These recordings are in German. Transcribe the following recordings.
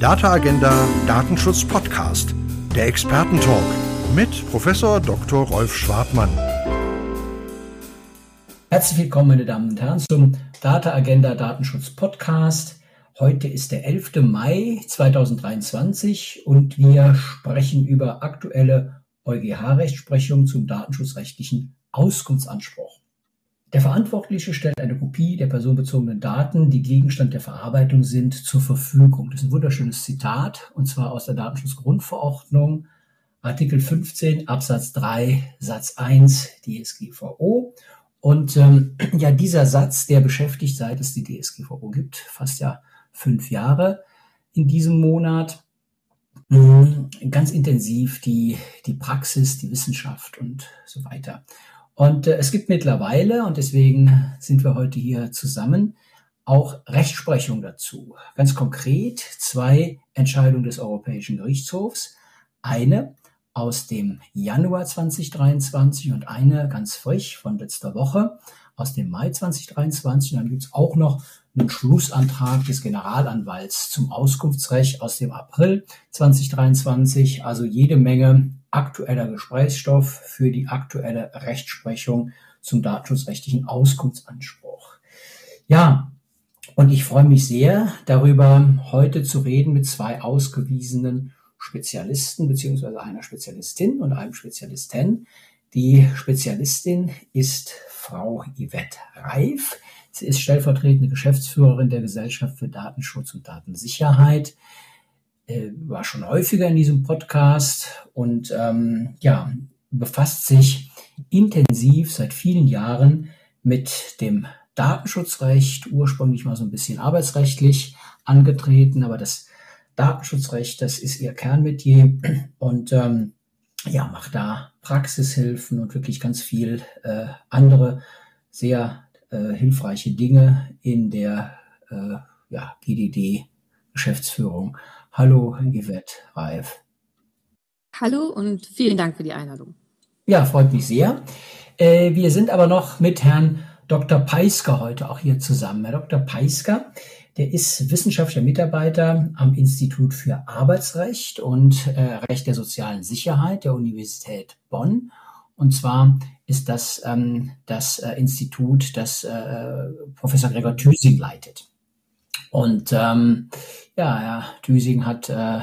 Data Agenda Datenschutz Podcast, der Expertentalk mit Professor Dr. Rolf Schwartmann. Herzlich willkommen, meine Damen und Herren, zum Data Agenda Datenschutz Podcast. Heute ist der 11. Mai 2023 und wir sprechen über aktuelle EuGH-Rechtsprechung zum datenschutzrechtlichen Auskunftsanspruch. Der Verantwortliche stellt eine Kopie der personenbezogenen Daten, die Gegenstand der Verarbeitung sind, zur Verfügung. Das ist ein wunderschönes Zitat, und zwar aus der Datenschutzgrundverordnung, Artikel 15 Absatz 3 Satz 1 DSGVO. Und ähm, ja, dieser Satz, der beschäftigt, seit es die DSGVO gibt, fast ja fünf Jahre in diesem Monat, ganz intensiv die, die Praxis, die Wissenschaft und so weiter. Und äh, es gibt mittlerweile, und deswegen sind wir heute hier zusammen, auch Rechtsprechung dazu. Ganz konkret zwei Entscheidungen des Europäischen Gerichtshofs. Eine aus dem Januar 2023 und eine ganz frisch von letzter Woche aus dem Mai 2023. Und dann gibt es auch noch einen Schlussantrag des Generalanwalts zum Auskunftsrecht aus dem April 2023. Also jede Menge aktueller Gesprächsstoff für die aktuelle Rechtsprechung zum datenschutzrechtlichen Auskunftsanspruch. Ja, und ich freue mich sehr darüber, heute zu reden mit zwei ausgewiesenen Spezialisten beziehungsweise einer Spezialistin und einem Spezialisten. Die Spezialistin ist Frau Yvette Reif. Sie ist stellvertretende Geschäftsführerin der Gesellschaft für Datenschutz und Datensicherheit äh, war schon häufiger in diesem Podcast und ähm, ja, befasst sich intensiv seit vielen Jahren mit dem Datenschutzrecht, ursprünglich mal so ein bisschen arbeitsrechtlich angetreten, aber das Datenschutzrecht, das ist ihr Kernmetier und ähm, ja, macht da Praxishilfen und wirklich ganz viel äh, andere sehr äh, hilfreiche Dinge in der äh, ja, GDD-Geschäftsführung. Hallo, Yvette Reif. Hallo und vielen Dank für die Einladung. Ja, freut mich sehr. Äh, wir sind aber noch mit Herrn Dr. Peisker heute auch hier zusammen. Herr Dr. Peisker, der ist wissenschaftlicher Mitarbeiter am Institut für Arbeitsrecht und äh, Recht der sozialen Sicherheit der Universität Bonn. Und zwar ist das ähm, das äh, Institut, das äh, Professor Gregor Thüsing leitet. Und ähm, ja, Herr Thüsing hat äh,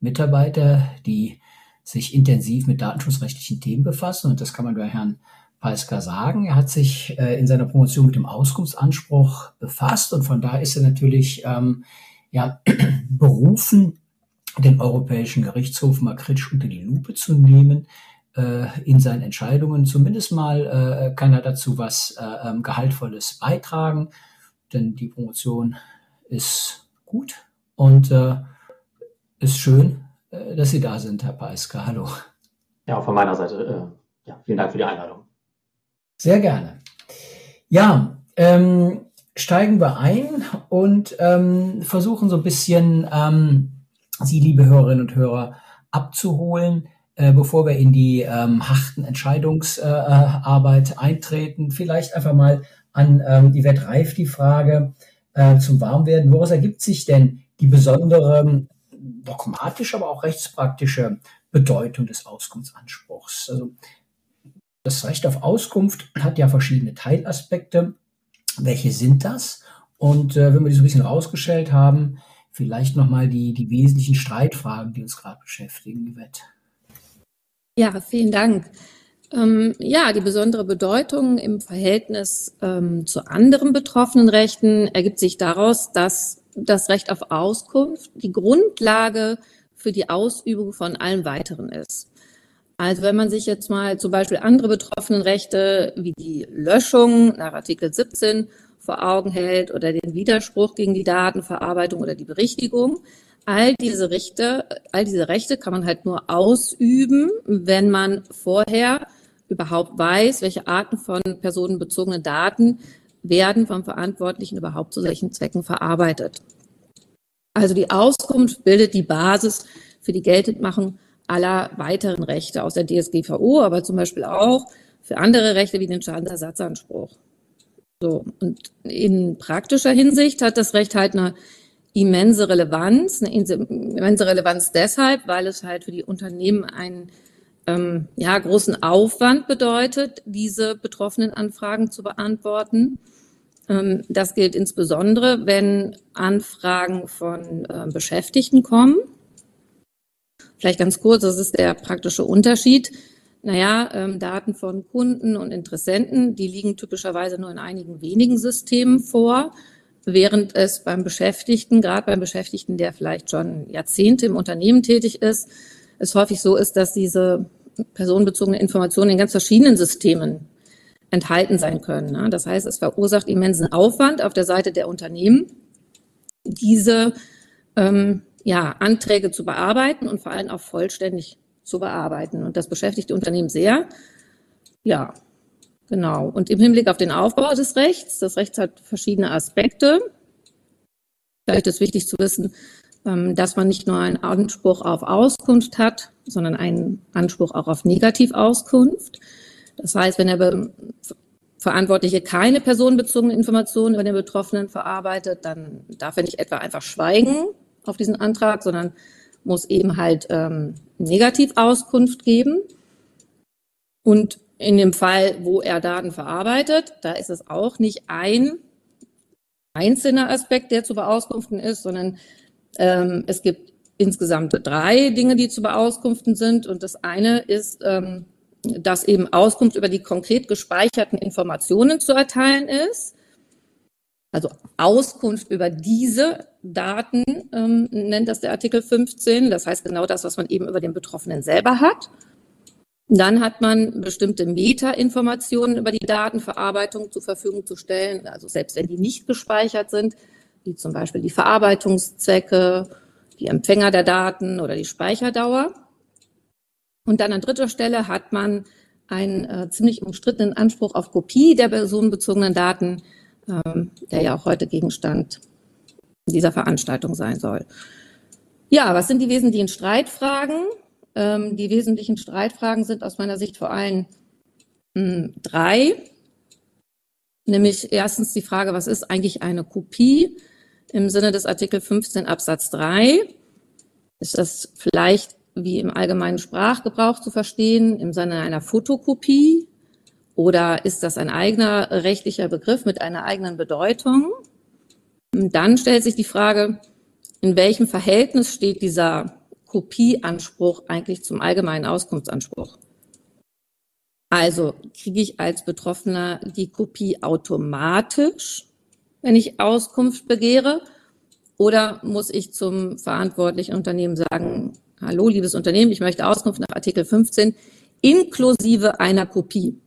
Mitarbeiter, die sich intensiv mit datenschutzrechtlichen Themen befassen. Und das kann man bei Herrn Peisker sagen. Er hat sich äh, in seiner Promotion mit dem Auskunftsanspruch befasst und von da ist er natürlich ähm, ja, berufen, den Europäischen Gerichtshof mal kritisch unter die Lupe zu nehmen äh, in seinen Entscheidungen. Zumindest mal äh, kann er dazu was äh, ähm, Gehaltvolles beitragen, denn die Promotion ist gut und äh, ist schön, äh, dass Sie da sind, Herr Peiska. Hallo. Ja, auch von meiner Seite. Äh, ja, vielen Dank für die Einladung. Sehr gerne. Ja, ähm, steigen wir ein und ähm, versuchen so ein bisschen ähm, Sie, liebe Hörerinnen und Hörer, abzuholen, äh, bevor wir in die ähm, harten Entscheidungsarbeit äh, eintreten. Vielleicht einfach mal an ähm, die Reif die Frage, äh, zum Warmwerden. Woraus ergibt sich denn die besondere dogmatische, aber auch rechtspraktische Bedeutung des Auskunftsanspruchs? Also das Recht auf Auskunft hat ja verschiedene Teilaspekte. Welche sind das? Und äh, wenn wir die so ein bisschen rausgestellt haben, vielleicht nochmal die, die wesentlichen Streitfragen, die uns gerade beschäftigen, Yvette. Ja, vielen Dank. Ähm, ja, die besondere Bedeutung im Verhältnis ähm, zu anderen betroffenen Rechten ergibt sich daraus, dass das Recht auf Auskunft die Grundlage für die Ausübung von allen weiteren ist. Also wenn man sich jetzt mal zum Beispiel andere betroffenen Rechte wie die Löschung nach Artikel 17 vor Augen hält oder den Widerspruch gegen die Datenverarbeitung oder die Berichtigung, all diese Rechte, all diese Rechte kann man halt nur ausüben, wenn man vorher überhaupt weiß, welche Arten von personenbezogenen Daten werden vom Verantwortlichen überhaupt zu solchen Zwecken verarbeitet. Also die Auskunft bildet die Basis für die Geltendmachung aller weiteren Rechte aus der DSGVO, aber zum Beispiel auch für andere Rechte wie den Schadensersatzanspruch. So. Und in praktischer Hinsicht hat das Recht halt eine immense Relevanz. Eine immense Relevanz deshalb, weil es halt für die Unternehmen einen ähm, ja, großen Aufwand bedeutet, diese betroffenen Anfragen zu beantworten. Ähm, das gilt insbesondere, wenn Anfragen von äh, Beschäftigten kommen. Vielleicht ganz kurz, das ist der praktische Unterschied. Naja, ähm, Daten von Kunden und Interessenten, die liegen typischerweise nur in einigen wenigen Systemen vor, während es beim Beschäftigten, gerade beim Beschäftigten, der vielleicht schon Jahrzehnte im Unternehmen tätig ist, es häufig so ist, dass diese personenbezogene Informationen in ganz verschiedenen Systemen enthalten sein können. Ne? Das heißt, es verursacht immensen Aufwand auf der Seite der Unternehmen, diese ähm, ja, Anträge zu bearbeiten und vor allem auch vollständig zu bearbeiten. Und das beschäftigt die Unternehmen sehr. Ja, genau. Und im Hinblick auf den Aufbau des Rechts, das Recht hat verschiedene Aspekte. Vielleicht ist wichtig zu wissen, ähm, dass man nicht nur einen Anspruch auf Auskunft hat, sondern einen Anspruch auch auf Negativauskunft. Das heißt, wenn der Verantwortliche keine personenbezogenen Informationen über den Betroffenen verarbeitet, dann darf er nicht etwa einfach schweigen auf diesen Antrag, sondern muss eben halt ähm, Negativauskunft geben. Und in dem Fall, wo er Daten verarbeitet, da ist es auch nicht ein einzelner Aspekt, der zu beauskunften ist, sondern ähm, es gibt insgesamt drei Dinge, die zu beauskunften sind. Und das eine ist, ähm, dass eben Auskunft über die konkret gespeicherten Informationen zu erteilen ist. Also Auskunft über diese Daten ähm, nennt das der Artikel 15. Das heißt genau das, was man eben über den Betroffenen selber hat. Dann hat man bestimmte Metainformationen über die Datenverarbeitung zur Verfügung zu stellen, also selbst wenn die nicht gespeichert sind, wie zum Beispiel die Verarbeitungszwecke, die Empfänger der Daten oder die Speicherdauer. Und dann an dritter Stelle hat man einen äh, ziemlich umstrittenen Anspruch auf Kopie der personenbezogenen Daten, ähm, der ja auch heute Gegenstand dieser Veranstaltung sein soll. Ja, was sind die wesentlichen Streitfragen? Ähm, die wesentlichen Streitfragen sind aus meiner Sicht vor allem mh, hm, drei. Nämlich erstens die Frage, was ist eigentlich eine Kopie im Sinne des Artikel 15 Absatz 3? Ist das vielleicht wie im allgemeinen Sprachgebrauch zu verstehen, im Sinne einer Fotokopie? Oder ist das ein eigener rechtlicher Begriff mit einer eigenen Bedeutung? dann stellt sich die Frage, in welchem Verhältnis steht dieser Kopieanspruch eigentlich zum allgemeinen Auskunftsanspruch? Also kriege ich als Betroffener die Kopie automatisch, wenn ich Auskunft begehre? Oder muss ich zum verantwortlichen Unternehmen sagen, hallo, liebes Unternehmen, ich möchte Auskunft nach Artikel 15 inklusive einer Kopie.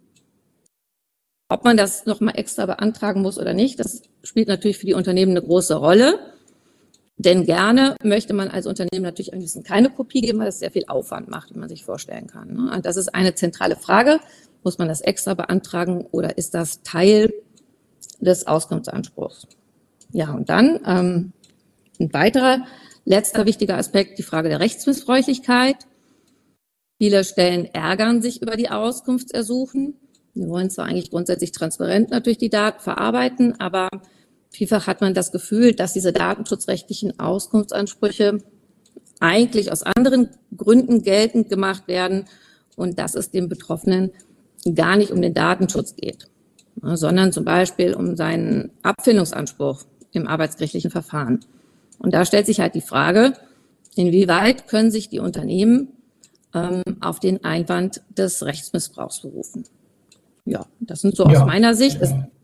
Ob man das nochmal extra beantragen muss oder nicht, das spielt natürlich für die Unternehmen eine große Rolle. Denn gerne möchte man als Unternehmen natürlich am liebsten keine Kopie geben, weil das sehr viel Aufwand macht, wie man sich vorstellen kann. Ne? Und das ist eine zentrale Frage. Muss man das extra beantragen oder ist das Teil des Auskunftsanspruchs? Ja, und dann ähm, ein weiterer Letzter wichtiger Aspekt, die Frage der Rechtsmissbräuchlichkeit. Viele Stellen ärgern sich über die Auskunftsersuchen. Wir wollen zwar eigentlich grundsätzlich transparent natürlich die Daten verarbeiten, aber vielfach hat man das Gefühl, dass diese datenschutzrechtlichen Auskunftsansprüche eigentlich aus anderen Gründen geltend gemacht werden und dass es dem Betroffenen gar nicht um den Datenschutz geht, sondern zum Beispiel um seinen Abfindungsanspruch im arbeitsgerichtlichen Verfahren. Und da stellt sich halt die Frage, inwieweit können sich die Unternehmen ähm, auf den Einwand des Rechtsmissbrauchs berufen? Ja, das sind so ja. aus meiner Sicht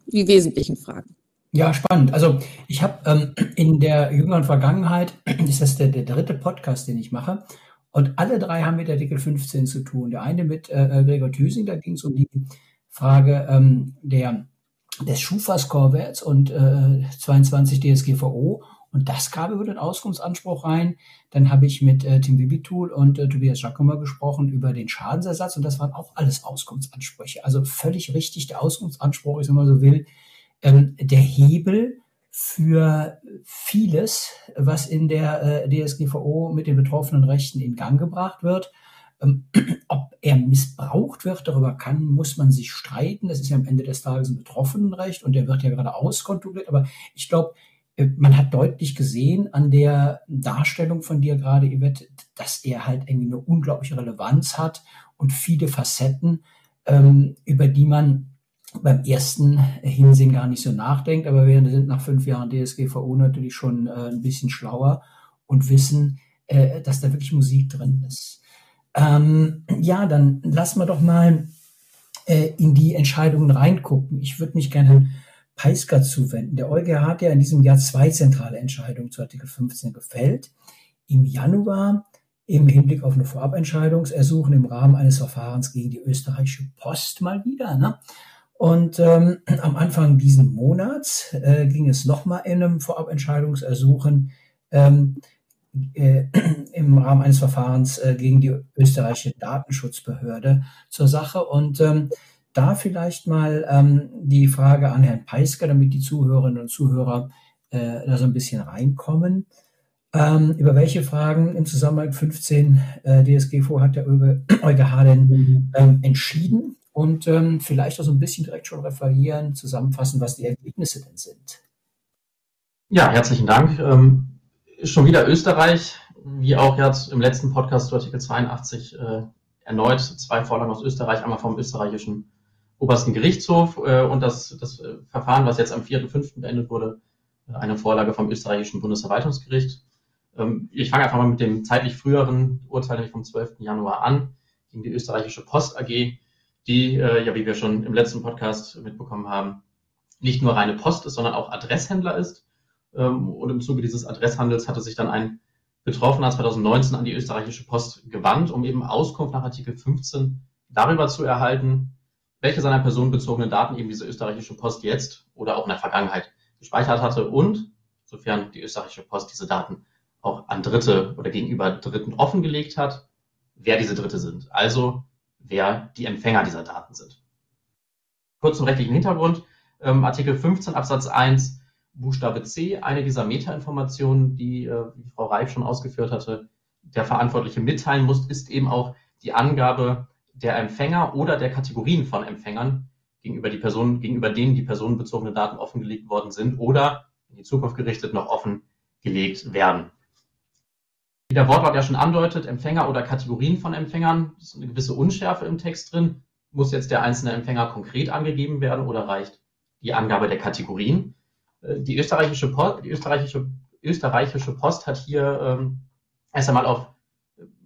die wesentlichen Fragen. Ja, spannend. Also ich habe ähm, in der jüngeren Vergangenheit, ist das der, der dritte Podcast, den ich mache, und alle drei haben mit Artikel 15 zu tun. Der eine mit äh, äh, Gregor Thüsing, da ging es um die Frage ähm, der, des Schufa-Score-Werts und äh, 22 DSGVO. Und das gab über den Auskunftsanspruch rein. Dann habe ich mit äh, Tim Bibitul und äh, Tobias Giacomo gesprochen über den Schadensersatz und das waren auch alles Auskunftsansprüche. Also völlig richtig, der Auskunftsanspruch ist, wenn man so will, ähm, der Hebel für vieles, was in der äh, DSGVO mit den betroffenen Rechten in Gang gebracht wird. Ähm, ob er missbraucht wird, darüber kann, muss man sich streiten. Das ist ja am Ende des Tages ein Betroffenenrecht und der wird ja gerade auskontrolliert. Aber ich glaube, äh, man hat deutlich gesehen an der Darstellung von dir gerade, Yvette, dass er halt irgendwie eine unglaubliche Relevanz hat und viele Facetten, ähm, über die man beim ersten Hinsehen gar nicht so nachdenkt. Aber wir sind nach fünf Jahren DSGVO natürlich schon äh, ein bisschen schlauer und wissen, äh, dass da wirklich Musik drin ist. Ähm, ja, dann lassen wir doch mal äh, in die Entscheidungen reingucken. Ich würde mich gerne Herrn Peisker zuwenden. Der EuGH hat ja in diesem Jahr zwei zentrale Entscheidungen zu Artikel 15 gefällt. Im Januar im Hinblick auf eine Vorabentscheidungsersuchen im Rahmen eines Verfahrens gegen die österreichische Post mal wieder. Ne? Und ähm, am Anfang diesen Monats äh, ging es nochmal in einem Vorabentscheidungsersuchen ähm, äh, im Rahmen eines Verfahrens äh, gegen die österreichische Datenschutzbehörde zur Sache. Und ähm, da vielleicht mal ähm, die Frage an Herrn Peisker, damit die Zuhörerinnen und Zuhörer äh, da so ein bisschen reinkommen. Ähm, über welche Fragen im Zusammenhang 15 äh, DSGVO hat der EuGH denn ähm, entschieden? Und ähm, vielleicht auch so ein bisschen direkt schon referieren, zusammenfassen, was die Ergebnisse denn sind. Ja, herzlichen Dank. Ähm, schon wieder Österreich, wie auch jetzt im letzten Podcast zu Artikel 82 äh, erneut zwei Vorlagen aus Österreich, einmal vom österreichischen obersten Gerichtshof äh, und das, das äh, Verfahren, was jetzt am 4.5. beendet wurde, äh, eine Vorlage vom österreichischen Bundesverwaltungsgericht. Ähm, ich fange einfach mal mit dem zeitlich früheren Urteil, nämlich vom 12. Januar an, gegen die österreichische Post AG, die, äh, ja, wie wir schon im letzten Podcast mitbekommen haben, nicht nur reine Post ist, sondern auch Adresshändler ist. Ähm, und im Zuge dieses Adresshandels hatte sich dann ein Betroffener 2019 an die österreichische Post gewandt, um eben Auskunft nach Artikel 15 darüber zu erhalten, welche seiner personenbezogenen Daten eben diese österreichische Post jetzt oder auch in der Vergangenheit gespeichert hatte und, sofern die österreichische Post diese Daten auch an Dritte oder gegenüber Dritten offengelegt hat, wer diese Dritte sind. Also wer die Empfänger dieser Daten sind. Kurz zum rechtlichen Hintergrund. Ähm, Artikel 15 Absatz 1 Buchstabe C, eine dieser Metainformationen, die, äh, wie Frau Reif schon ausgeführt hatte, der Verantwortliche mitteilen muss, ist eben auch die Angabe der Empfänger oder der Kategorien von Empfängern gegenüber die Personen, gegenüber denen die personenbezogene Daten offengelegt worden sind oder in die Zukunft gerichtet noch offengelegt werden. Wie der Wortlaut ja schon andeutet, Empfänger oder Kategorien von Empfängern, ist eine gewisse Unschärfe im Text drin. Muss jetzt der einzelne Empfänger konkret angegeben werden oder reicht die Angabe der Kategorien? Äh, die österreichische Post, die österreichische, österreichische Post hat hier ähm, erst einmal auf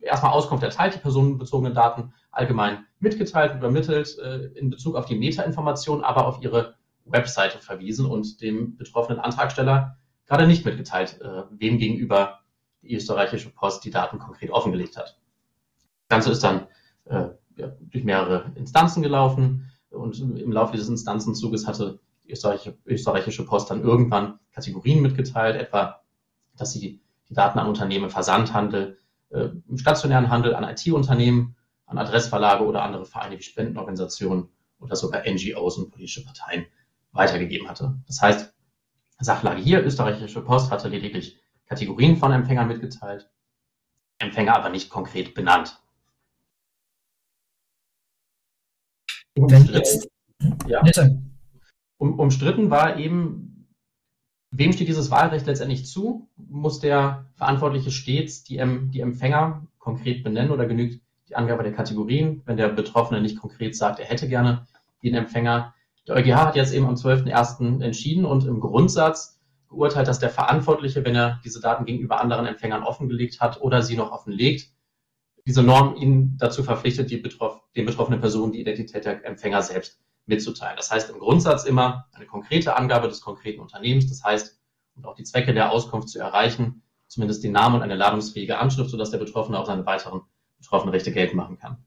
erstmal Auskunft erteilt, die personenbezogenen Daten allgemein mitgeteilt, übermittelt, äh, in Bezug auf die Metainformation, aber auf ihre Webseite verwiesen und dem betroffenen Antragsteller gerade nicht mitgeteilt, äh, wem gegenüber die österreichische Post die Daten konkret offengelegt hat. Das Ganze ist dann äh, durch mehrere Instanzen gelaufen und im Laufe dieses Instanzenzuges hatte österreichische, österreichische Post dann irgendwann Kategorien mitgeteilt, etwa, dass sie die Daten an Unternehmen, Versandhandel, äh, im stationären Handel, an IT-Unternehmen, an Adressverlage oder andere Vereine wie Spendenorganisationen oder sogar NGOs und politische Parteien weitergegeben hatte. Das heißt, Sachlage hier, österreichische Post hatte lediglich Kategorien von Empfängern mitgeteilt, Empfänger aber nicht konkret benannt. Umstritten, ja. Um, umstritten war eben, wem steht dieses Wahlrecht letztendlich zu? Muss der Verantwortliche stets die, die Empfänger konkret benennen oder genügt die Angabe der Kategorien, wenn der Betroffene nicht konkret sagt, er hätte gerne den Empfänger. Der EuGH hat jetzt eben am 12.01. entschieden und im Grundsatz geurteilt, dass der Verantwortliche, wenn er diese Daten gegenüber anderen Empfängern offengelegt hat oder sie noch offenlegt, diese Norm ihn dazu verpflichtet, die betroff den betroffenen Personen die Identität der Empfänger selbst mitzuteilen. Das heißt im Grundsatz immer eine konkrete Angabe des konkreten Unternehmens. Das heißt, um auch die Zwecke der Auskunft zu erreichen, zumindest den Namen und eine ladungsfähige Anschrift, sodass der Betroffene auch seine weiteren betroffenen Rechte geltend machen kann.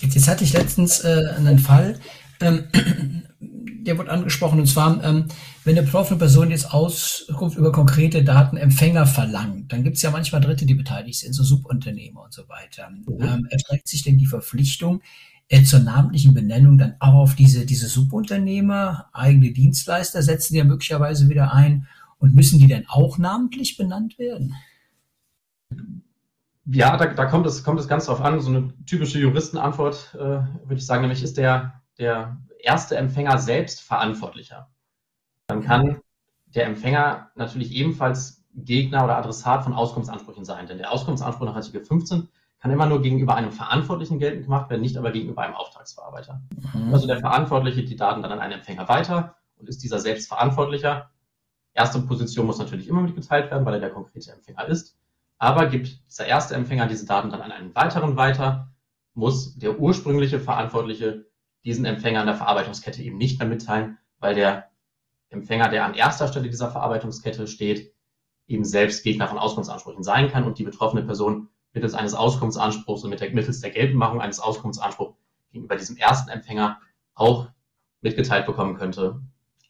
Jetzt, jetzt hatte ich letztens äh, einen Fall, ähm, der wurde angesprochen, und zwar, ähm, wenn eine betroffene Person jetzt Auskunft über konkrete Datenempfänger verlangt, dann gibt es ja manchmal Dritte, die beteiligt sind, so Subunternehmer und so weiter. Mhm. Ähm, erstreckt sich denn die Verpflichtung zur namentlichen Benennung dann auch auf diese, diese Subunternehmer, eigene Dienstleister setzen die ja möglicherweise wieder ein und müssen die denn auch namentlich benannt werden? Ja, da, da kommt, es, kommt es ganz drauf an. So eine typische Juristenantwort, äh, würde ich sagen, nämlich ist der, der erste Empfänger selbst verantwortlicher. Dann kann der Empfänger natürlich ebenfalls Gegner oder Adressat von Auskunftsansprüchen sein. Denn der Auskunftsanspruch nach Artikel 15 kann immer nur gegenüber einem Verantwortlichen geltend gemacht werden, nicht aber gegenüber einem Auftragsverarbeiter. Mhm. Also der Verantwortliche die Daten dann an einen Empfänger weiter und ist dieser selbst Verantwortlicher. Erste Position muss natürlich immer mitgeteilt werden, weil er der konkrete Empfänger ist. Aber gibt dieser erste Empfänger diese Daten dann an einen weiteren weiter, muss der ursprüngliche Verantwortliche diesen Empfänger an der Verarbeitungskette eben nicht mehr mitteilen, weil der Empfänger, der an erster Stelle dieser Verarbeitungskette steht, eben selbst Gegner von Auskunftsansprüchen sein kann und die betroffene Person mittels eines Auskunftsanspruchs und mit der, mittels der Geltendmachung eines Auskunftsanspruchs gegenüber diesem ersten Empfänger auch mitgeteilt bekommen könnte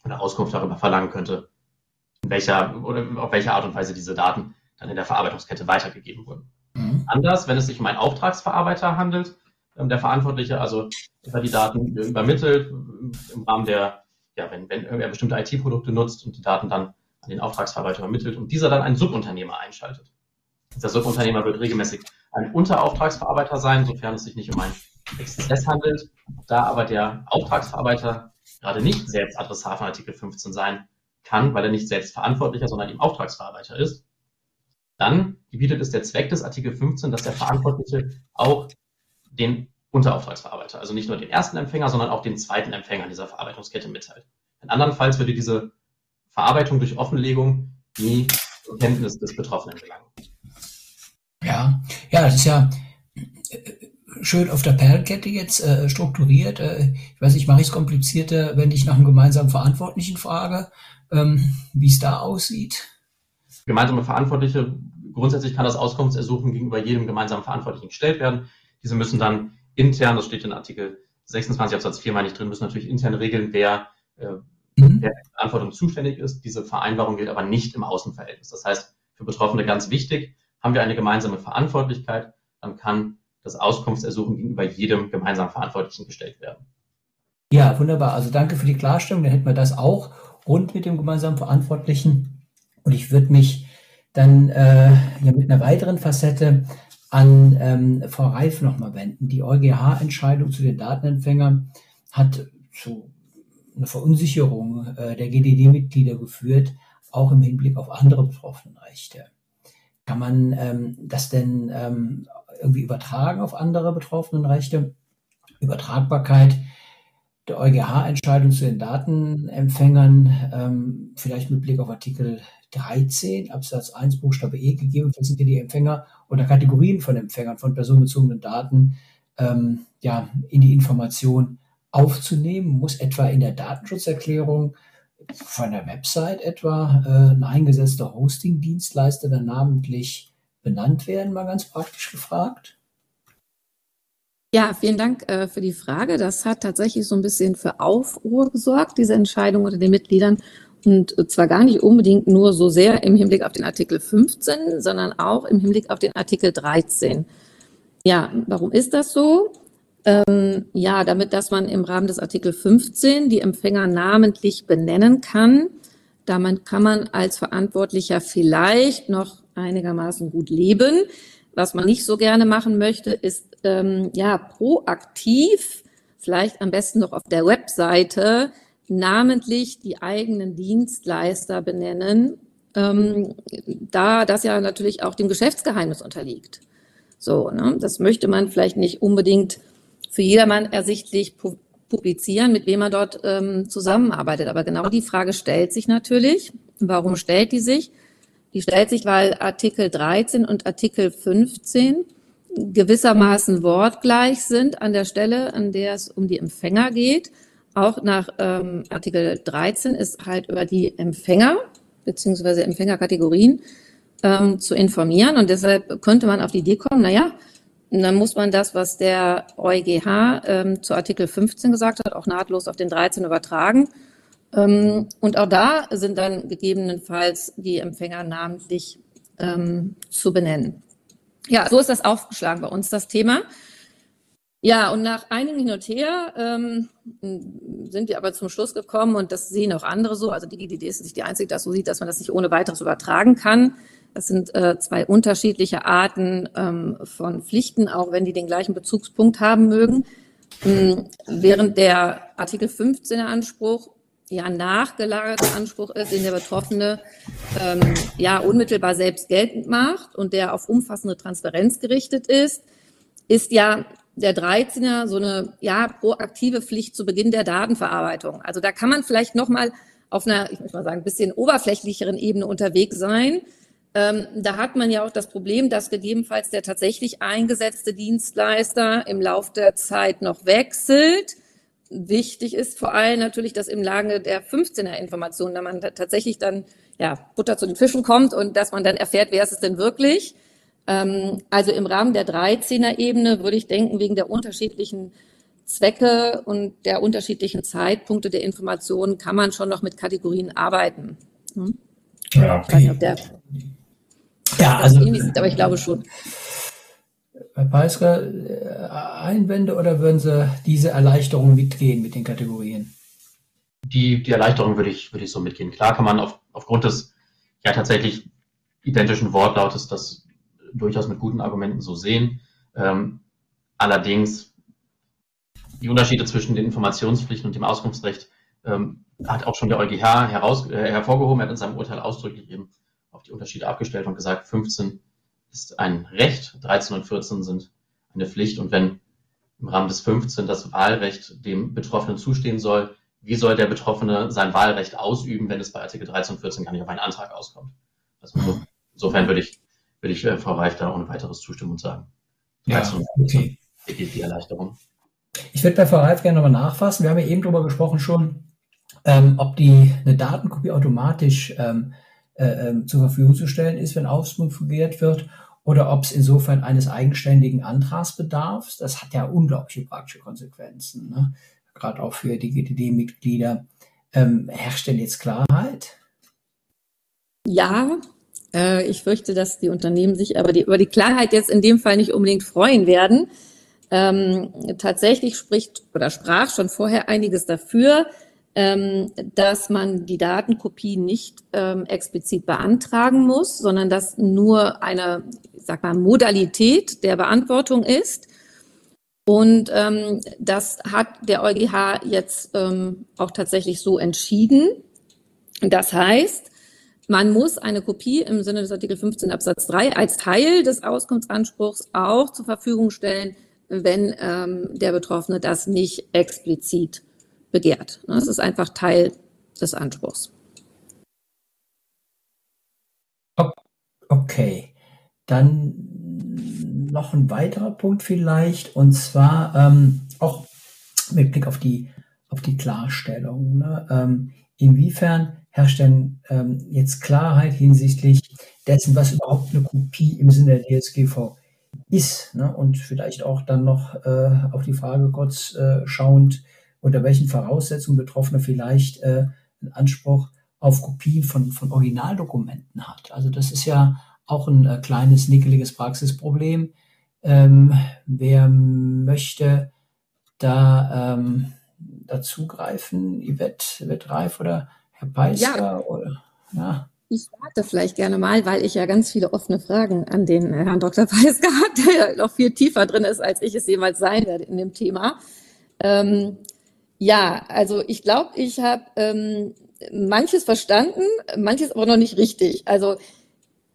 oder Auskunft darüber verlangen könnte, in welcher oder auf welche Art und Weise diese Daten dann in der Verarbeitungskette weitergegeben wurden. Mhm. Anders, wenn es sich um einen Auftragsverarbeiter handelt, ähm, der Verantwortliche also über die Daten übermittelt im Rahmen der, ja, wenn, wenn er bestimmte IT-Produkte nutzt und die Daten dann an den Auftragsverarbeiter übermittelt und dieser dann einen Subunternehmer einschaltet. Der Subunternehmer wird regelmäßig ein Unterauftragsverarbeiter sein, sofern es sich nicht um einen Exzess handelt. Da aber der Auftragsverarbeiter gerade nicht selbst Adressat von Artikel 15 sein kann, weil er nicht selbst Verantwortlicher, sondern eben Auftragsverarbeiter ist, dann gebietet es der Zweck des Artikel 15, dass der Verantwortliche auch den Unterauftragsverarbeiter, also nicht nur den ersten Empfänger, sondern auch den zweiten Empfänger dieser Verarbeitungskette mitteilt. In andernfalls würde diese Verarbeitung durch Offenlegung nie zur Kenntnis des Betroffenen gelangen. Ja, ja, das ist ja äh, schön auf der Perlenkette jetzt äh, strukturiert. Äh, ich weiß nicht, mache ich es komplizierter, wenn ich nach einem gemeinsamen Verantwortlichen frage, ähm, wie es da aussieht? Gemeinsame Verantwortliche, grundsätzlich kann das Auskunftsersuchen gegenüber jedem gemeinsamen Verantwortlichen gestellt werden. Diese müssen dann intern, das steht in Artikel 26 Absatz 4 meine ich drin, müssen natürlich intern regeln, wer äh, mhm. der Verantwortung zuständig ist. Diese Vereinbarung gilt aber nicht im Außenverhältnis. Das heißt, für Betroffene ganz wichtig, haben wir eine gemeinsame Verantwortlichkeit, dann kann das Auskunftsersuchen gegenüber jedem gemeinsamen Verantwortlichen gestellt werden. Ja, wunderbar. Also danke für die Klarstellung. Dann hätten wir das auch rund mit dem gemeinsamen Verantwortlichen. Und ich würde mich dann äh, ja, mit einer weiteren Facette an ähm, Frau Reif nochmal wenden. Die EuGH-Entscheidung zu den Datenempfängern hat zu einer Verunsicherung äh, der GDD-Mitglieder geführt, auch im Hinblick auf andere Betroffenenrechte. Kann man ähm, das denn ähm, irgendwie übertragen auf andere Betroffenenrechte? Übertragbarkeit der EuGH-Entscheidung zu den Datenempfängern, ähm, vielleicht mit Blick auf Artikel 13 Absatz 1 Buchstabe E gegebenenfalls sind ja die Empfänger oder Kategorien von Empfängern von personenbezogenen Daten ähm, ja, in die Information aufzunehmen, muss etwa in der Datenschutzerklärung von der Website etwa äh, ein eingesetzter Hosting-Dienstleister dann namentlich benannt werden, mal ganz praktisch gefragt? Ja, vielen Dank äh, für die Frage. Das hat tatsächlich so ein bisschen für Aufruhr gesorgt, diese Entscheidung unter den Mitgliedern. Und zwar gar nicht unbedingt nur so sehr im Hinblick auf den Artikel 15, sondern auch im Hinblick auf den Artikel 13. Ja, warum ist das so? Ähm, ja, damit, dass man im Rahmen des Artikel 15 die Empfänger namentlich benennen kann. Damit kann man als Verantwortlicher vielleicht noch einigermaßen gut leben. Was man nicht so gerne machen möchte, ist ähm, ja proaktiv, vielleicht am besten noch auf der Webseite, namentlich die eigenen Dienstleister benennen, ähm, da das ja natürlich auch dem Geschäftsgeheimnis unterliegt. So, ne? das möchte man vielleicht nicht unbedingt für jedermann ersichtlich publizieren, mit wem er dort ähm, zusammenarbeitet. Aber genau die Frage stellt sich natürlich. Warum stellt die sich? Die stellt sich, weil Artikel 13 und Artikel 15 gewissermaßen wortgleich sind an der Stelle, an der es um die Empfänger geht. Auch nach ähm, Artikel 13 ist halt über die Empfänger beziehungsweise Empfängerkategorien ähm, zu informieren. Und deshalb könnte man auf die Idee kommen, naja, und dann muss man das, was der EuGH ähm, zu Artikel 15 gesagt hat, auch nahtlos auf den 13 übertragen. Ähm, und auch da sind dann gegebenenfalls die Empfänger namentlich ähm, zu benennen. Ja, so ist das aufgeschlagen bei uns, das Thema. Ja, und nach einigen hin und her ähm, sind wir aber zum Schluss gekommen, und das sehen auch andere so, also die GDD ist nicht die einzige, die das so sieht, dass man das nicht ohne weiteres übertragen kann. Das sind äh, zwei unterschiedliche Arten ähm, von Pflichten, auch wenn die den gleichen Bezugspunkt haben mögen. Ähm, während der Artikel 15er Anspruch ja nachgelagerter Anspruch ist, den der Betroffene ähm, ja unmittelbar selbst geltend macht und der auf umfassende Transparenz gerichtet ist, ist ja der 13er so eine ja proaktive Pflicht zu Beginn der Datenverarbeitung. Also da kann man vielleicht noch mal auf einer, ich muss mal sagen, ein bisschen oberflächlicheren Ebene unterwegs sein. Ähm, da hat man ja auch das Problem, dass gegebenenfalls der tatsächlich eingesetzte Dienstleister im Laufe der Zeit noch wechselt. Wichtig ist vor allem natürlich, dass im Lage der 15er Informationen, da man da tatsächlich dann ja Butter zu den Fischen kommt und dass man dann erfährt, wer ist es denn wirklich. Ähm, also im Rahmen der 13er Ebene würde ich denken, wegen der unterschiedlichen Zwecke und der unterschiedlichen Zeitpunkte der Informationen kann man schon noch mit Kategorien arbeiten. Hm? Ja, okay. Ja, also, sieht, aber ich glaube schon. Herr Peisker, äh, Einwände oder würden Sie diese Erleichterung mitgehen mit den Kategorien? Die, die Erleichterung würde ich, würde ich so mitgehen. Klar kann man auf, aufgrund des ja tatsächlich identischen Wortlautes das durchaus mit guten Argumenten so sehen. Ähm, allerdings die Unterschiede zwischen den Informationspflichten und dem Auskunftsrecht ähm, hat auch schon der EuGH heraus, äh, hervorgehoben. Er hat in seinem Urteil ausdrücklich eben auf die Unterschiede abgestellt und gesagt, 15 ist ein Recht, 13 und 14 sind eine Pflicht. Und wenn im Rahmen des 15 das Wahlrecht dem Betroffenen zustehen soll, wie soll der Betroffene sein Wahlrecht ausüben, wenn es bei Artikel 13 und 14 gar nicht auf einen Antrag auskommt? Also insofern würde ich, würde ich äh, Frau Reif da ohne weiteres zustimmen und sagen. Ja, okay. Geht die Erleichterung. Ich würde bei Frau Reif gerne nochmal nachfassen. Wir haben ja eben darüber gesprochen schon, ähm, ob die eine Datenkopie automatisch ähm, äh, ähm, zur Verfügung zu stellen ist, wenn ausfungiert wird, oder ob es insofern eines eigenständigen Antrags bedarf. Das hat ja unglaubliche praktische Konsequenzen, ne? gerade auch für die GTD-Mitglieder. Ähm, herrscht denn jetzt Klarheit? Ja, äh, ich fürchte, dass die Unternehmen sich aber die, über die Klarheit jetzt in dem Fall nicht unbedingt freuen werden. Ähm, tatsächlich spricht oder sprach schon vorher einiges dafür, ähm, dass man die Datenkopie nicht ähm, explizit beantragen muss, sondern dass nur eine, ich sag mal, Modalität der Beantwortung ist. Und ähm, das hat der EuGH jetzt ähm, auch tatsächlich so entschieden. Das heißt, man muss eine Kopie im Sinne des Artikel 15 Absatz 3 als Teil des Auskunftsanspruchs auch zur Verfügung stellen, wenn ähm, der Betroffene das nicht explizit begehrt. Das ist einfach Teil des Anspruchs. Okay, dann noch ein weiterer Punkt vielleicht, und zwar ähm, auch mit Blick auf die, auf die Klarstellung. Ne? Ähm, inwiefern herrscht denn ähm, jetzt Klarheit hinsichtlich dessen, was überhaupt eine Kopie im Sinne der DSGV ist. Ne? Und vielleicht auch dann noch äh, auf die Frage kurz äh, schauend, unter welchen Voraussetzungen Betroffene vielleicht äh, einen Anspruch auf Kopien von, von Originaldokumenten hat. Also das ist ja auch ein äh, kleines, nickeliges Praxisproblem. Ähm, wer möchte da ähm, dazugreifen? Yvette, Yvette Reif oder Herr Peisker? Ja. Oder, ja. Ich starte vielleicht gerne mal, weil ich ja ganz viele offene Fragen an den Herrn Dr. Peisker hat, der noch viel tiefer drin ist, als ich es jemals sein werde in dem Thema. Ähm, ja, also ich glaube, ich habe ähm, manches verstanden, manches aber noch nicht richtig. Also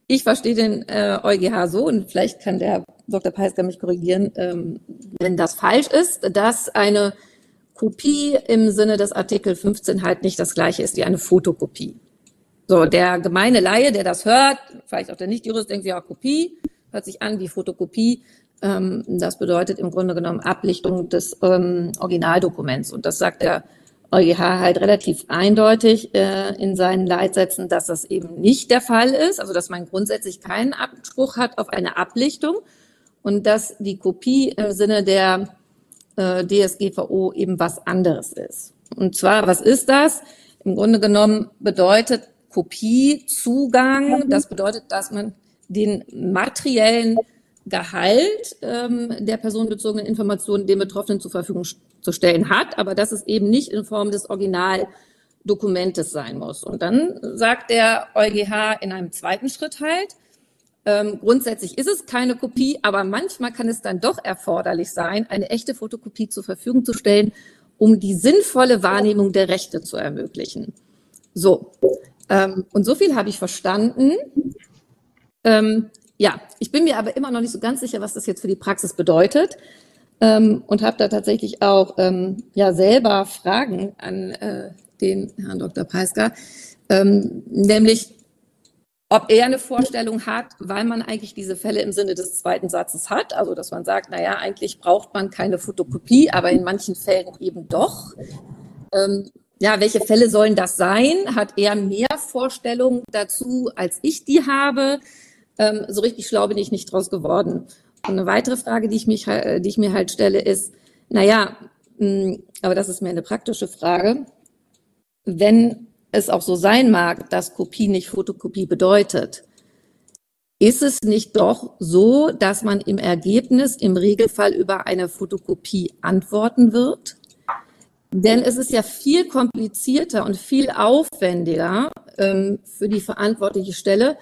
ich verstehe den äh, EuGH so, und vielleicht kann der Dr. Peisker mich korrigieren, ähm, wenn das falsch ist, dass eine Kopie im Sinne des Artikel 15 halt nicht das gleiche ist wie eine Fotokopie. So, der gemeine Laie, der das hört, vielleicht auch der Nicht-Jurist, denkt sich, ja, Kopie, hört sich an wie Fotokopie. Ähm, das bedeutet im Grunde genommen Ablichtung des ähm, Originaldokuments. Und das sagt der EuGH halt relativ eindeutig äh, in seinen Leitsätzen, dass das eben nicht der Fall ist, also dass man grundsätzlich keinen Anspruch hat auf eine Ablichtung und dass die Kopie im Sinne der äh, DSGVO eben was anderes ist. Und zwar, was ist das? Im Grunde genommen bedeutet Kopiezugang. Das bedeutet, dass man den materiellen Gehalt ähm, der personenbezogenen Informationen dem Betroffenen zur Verfügung zu stellen hat, aber dass es eben nicht in Form des Originaldokumentes sein muss. Und dann sagt der EuGH in einem zweiten Schritt halt, ähm, grundsätzlich ist es keine Kopie, aber manchmal kann es dann doch erforderlich sein, eine echte Fotokopie zur Verfügung zu stellen, um die sinnvolle Wahrnehmung der Rechte zu ermöglichen. So, ähm, und so viel habe ich verstanden. Ähm, ja, ich bin mir aber immer noch nicht so ganz sicher, was das jetzt für die Praxis bedeutet ähm, und habe da tatsächlich auch ähm, ja selber Fragen an äh, den Herrn Dr. Peisker, ähm, nämlich ob er eine Vorstellung hat, weil man eigentlich diese Fälle im Sinne des zweiten Satzes hat, also dass man sagt, naja, eigentlich braucht man keine Fotokopie, aber in manchen Fällen eben doch. Ähm, ja, welche Fälle sollen das sein? Hat er mehr Vorstellungen dazu, als ich die habe? Ähm, so richtig schlau bin ich nicht draus geworden. Und eine weitere Frage, die ich, mich, die ich mir halt stelle, ist, naja, mh, aber das ist mir eine praktische Frage. Wenn es auch so sein mag, dass Kopie nicht Fotokopie bedeutet, ist es nicht doch so, dass man im Ergebnis im Regelfall über eine Fotokopie antworten wird? Denn es ist ja viel komplizierter und viel aufwendiger ähm, für die verantwortliche Stelle,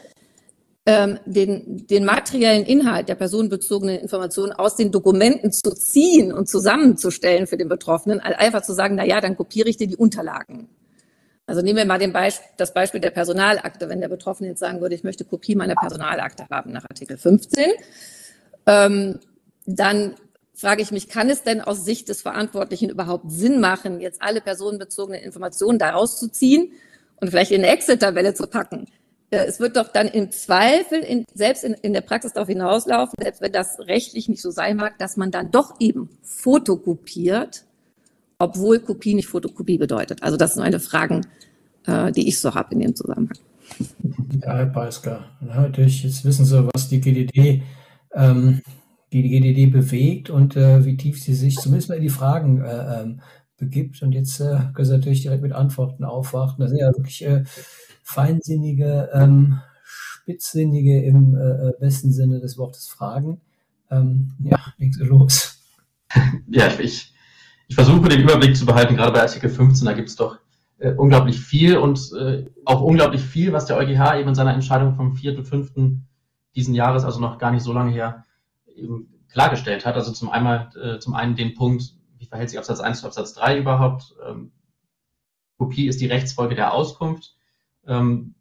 ähm, den, den materiellen Inhalt der personenbezogenen Informationen aus den Dokumenten zu ziehen und zusammenzustellen für den Betroffenen, als einfach zu sagen, na ja, dann kopiere ich dir die Unterlagen. Also nehmen wir mal den Beisp das Beispiel der Personalakte. Wenn der Betroffene jetzt sagen würde, ich möchte Kopie meiner Personalakte haben nach Artikel 15, ähm, dann frage ich mich, kann es denn aus Sicht des Verantwortlichen überhaupt Sinn machen, jetzt alle personenbezogenen Informationen daraus zu ziehen und vielleicht in eine Excel-Tabelle zu packen? Äh, es wird doch dann im Zweifel, in, selbst in, in der Praxis darauf hinauslaufen, selbst wenn das rechtlich nicht so sein mag, dass man dann doch eben fotokopiert obwohl Kopie nicht Fotokopie bedeutet. Also das sind meine Fragen, äh, die ich so habe in dem Zusammenhang. Ja, Herr Peisker, natürlich, jetzt wissen Sie, was die GDD, ähm, die, die GDD bewegt und äh, wie tief sie sich zumindest mal in die Fragen äh, ähm, begibt. Und jetzt äh, können Sie natürlich direkt mit Antworten aufwarten. Das sind ja wirklich äh, feinsinnige, ähm, spitzsinnige im äh, äh besten Sinne des Wortes Fragen. Ähm, ja, legen Sie los. Ja, ich ich versuche den Überblick zu behalten, gerade bei Artikel 15, da gibt es doch äh, unglaublich viel und äh, auch unglaublich viel, was der EuGH eben in seiner Entscheidung vom 4.5. diesen Jahres, also noch gar nicht so lange her, eben klargestellt hat. Also zum, einmal, äh, zum einen den Punkt, wie verhält sich Absatz 1 zu Absatz 3 überhaupt? Ähm, Kopie ist die Rechtsfolge der Auskunft. Ähm,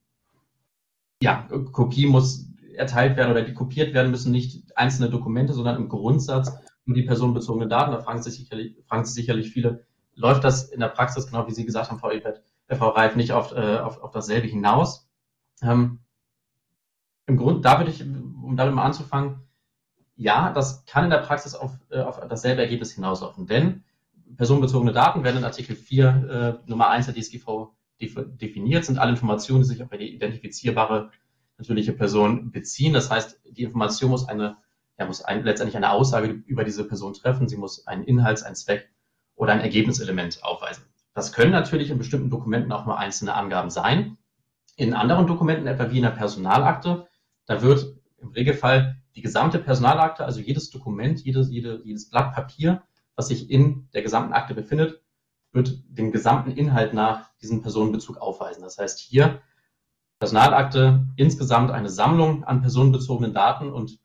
ja, Kopie muss erteilt werden oder die kopiert werden müssen nicht einzelne Dokumente, sondern im Grundsatz nur die personenbezogenen Daten. Da fragen sich sicherlich, fragen sich sicherlich viele, läuft das in der Praxis, genau wie Sie gesagt haben, Frau Ebert, äh, Frau Reif, nicht auf, äh, auf, auf dasselbe hinaus? Ähm, Im Grund, da würde ich, um damit mal anzufangen, ja, das kann in der Praxis auf, äh, auf dasselbe Ergebnis hinauslaufen, denn personenbezogene Daten werden in Artikel 4 äh, Nummer 1 der DSGV definiert, sind alle Informationen, die sich auf eine identifizierbare natürliche Person beziehen. Das heißt, die Information muss eine er muss ein, letztendlich eine Aussage über diese Person treffen. Sie muss einen Inhalts-, einen Zweck oder ein Ergebniselement aufweisen. Das können natürlich in bestimmten Dokumenten auch nur einzelne Angaben sein. In anderen Dokumenten, etwa wie in der Personalakte, da wird im Regelfall die gesamte Personalakte, also jedes Dokument, jedes, jede, jedes Blatt Papier, was sich in der gesamten Akte befindet, wird den gesamten Inhalt nach diesem Personenbezug aufweisen. Das heißt hier Personalakte insgesamt eine Sammlung an personenbezogenen Daten und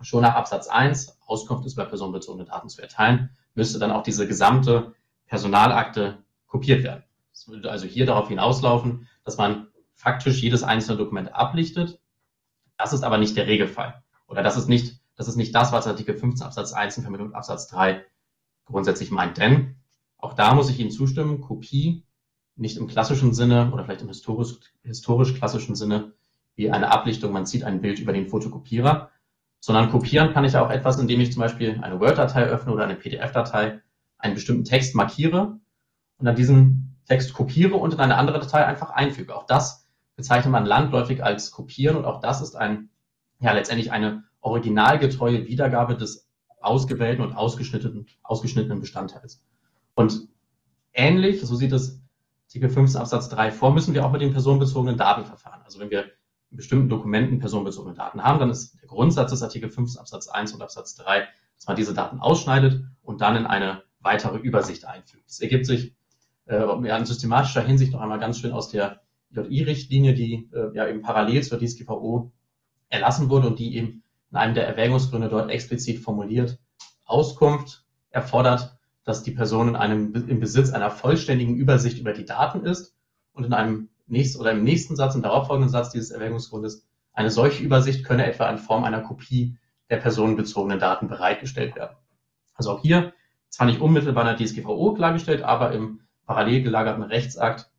schon nach Absatz 1 Auskunft ist über personenbezogene Daten zu erteilen, müsste dann auch diese gesamte Personalakte kopiert werden. Es würde also hier darauf hinauslaufen, dass man faktisch jedes einzelne Dokument ablichtet. Das ist aber nicht der Regelfall. Oder das ist nicht, das ist nicht das, was Artikel 15 Absatz 1 in Verbindung mit Absatz 3 grundsätzlich meint. Denn auch da muss ich Ihnen zustimmen, Kopie nicht im klassischen Sinne oder vielleicht im historisch, historisch klassischen Sinne wie eine Ablichtung, man zieht ein Bild über den Fotokopierer, sondern kopieren kann ich auch etwas, indem ich zum Beispiel eine Word-Datei öffne oder eine PDF-Datei, einen bestimmten Text markiere und dann diesen Text kopiere und in eine andere Datei einfach einfüge. Auch das bezeichnet man landläufig als kopieren und auch das ist ein, ja, letztendlich eine originalgetreue Wiedergabe des ausgewählten und ausgeschnittenen, ausgeschnittenen Bestandteils. Und ähnlich, so sieht es Artikel 15 Absatz 3 vor, müssen wir auch mit den personenbezogenen Daten verfahren. Also wenn wir in bestimmten Dokumenten personenbezogene Daten haben, dann ist der Grundsatz des Artikel 5 Absatz 1 und Absatz 3, dass man diese Daten ausschneidet und dann in eine weitere Übersicht einfügt. Das ergibt sich äh, in systematischer Hinsicht noch einmal ganz schön aus der JI-Richtlinie, die äh, ja eben parallel zur DSGVO erlassen wurde und die eben in einem der Erwägungsgründe dort explizit formuliert Auskunft erfordert, dass die Person in einem, im Besitz einer vollständigen Übersicht über die Daten ist und in einem nächsten oder im nächsten Satz, im darauffolgenden Satz dieses Erwägungsgrundes, eine solche Übersicht könne etwa in Form einer Kopie der personenbezogenen Daten bereitgestellt werden. Also auch hier zwar nicht unmittelbar in der DSGVO klargestellt, aber im parallel gelagerten Rechtsakt,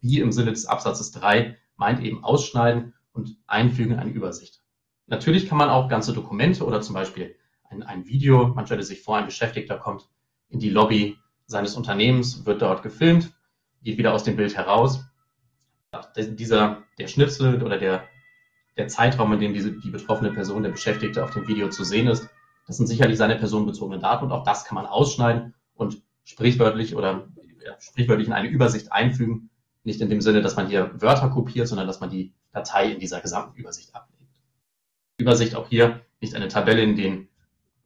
wie im Sinne des Absatzes 3, meint eben ausschneiden und einfügen in eine Übersicht. Natürlich kann man auch ganze Dokumente oder zum Beispiel ein, ein Video, man stellt sich vor, ein Beschäftigter kommt in die Lobby seines Unternehmens, wird dort gefilmt, geht wieder aus dem Bild heraus. Dieser, der Schnipsel oder der, der Zeitraum, in dem diese, die betroffene Person, der Beschäftigte auf dem Video zu sehen ist, das sind sicherlich seine personenbezogenen Daten und auch das kann man ausschneiden und sprichwörtlich oder sprichwörtlich in eine Übersicht einfügen. Nicht in dem Sinne, dass man hier Wörter kopiert, sondern dass man die Datei in dieser gesamten Übersicht ablegt. Übersicht auch hier nicht eine Tabelle, in denen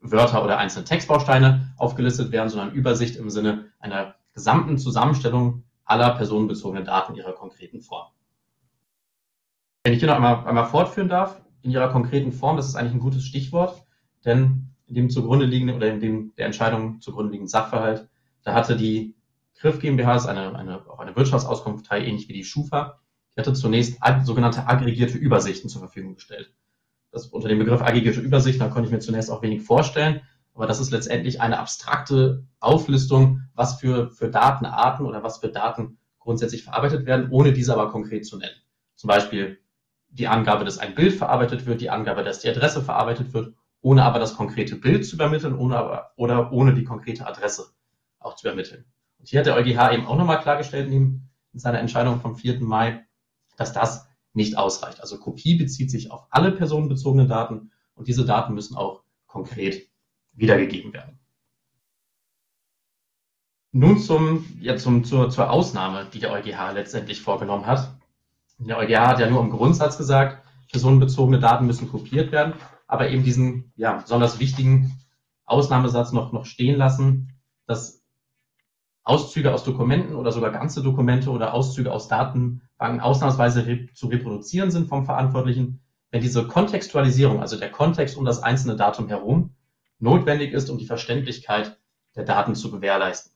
Wörter oder einzelne Textbausteine aufgelistet werden, sondern Übersicht im Sinne einer gesamten Zusammenstellung aller personenbezogenen Daten ihrer konkreten Form. Wenn ich hier noch einmal, einmal fortführen darf, in ihrer konkreten Form, das ist eigentlich ein gutes Stichwort, denn in dem zugrunde liegenden oder in dem der Entscheidung zugrunde liegenden Sachverhalt, da hatte die Griff GmbH, das ist eine, eine, auch eine Wirtschaftsauskunftei, ähnlich wie die Schufa, die hatte zunächst sogenannte aggregierte Übersichten zur Verfügung gestellt das unter dem Begriff aggregierte Übersicht, da konnte ich mir zunächst auch wenig vorstellen. Aber das ist letztendlich eine abstrakte Auflistung, was für, für Datenarten oder was für Daten grundsätzlich verarbeitet werden, ohne diese aber konkret zu nennen. Zum Beispiel die Angabe, dass ein Bild verarbeitet wird, die Angabe, dass die Adresse verarbeitet wird, ohne aber das konkrete Bild zu übermitteln ohne aber, oder ohne die konkrete Adresse auch zu übermitteln. Und hier hat der EuGH eben auch nochmal klargestellt in seiner Entscheidung vom 4. Mai, dass das nicht ausreicht. Also Kopie bezieht sich auf alle personenbezogenen Daten und diese Daten müssen auch konkret wiedergegeben werden. Nun zum, ja, zum, zur, zur Ausnahme, die der EuGH letztendlich vorgenommen hat. Der EuGH hat ja nur im Grundsatz gesagt, personenbezogene Daten müssen kopiert werden, aber eben diesen ja, besonders wichtigen Ausnahmesatz noch, noch stehen lassen, dass Auszüge aus Dokumenten oder sogar ganze Dokumente oder Auszüge aus Datenbanken ausnahmsweise zu reproduzieren sind vom Verantwortlichen, wenn diese Kontextualisierung, also der Kontext um das einzelne Datum herum, notwendig ist, um die Verständlichkeit der Daten zu gewährleisten.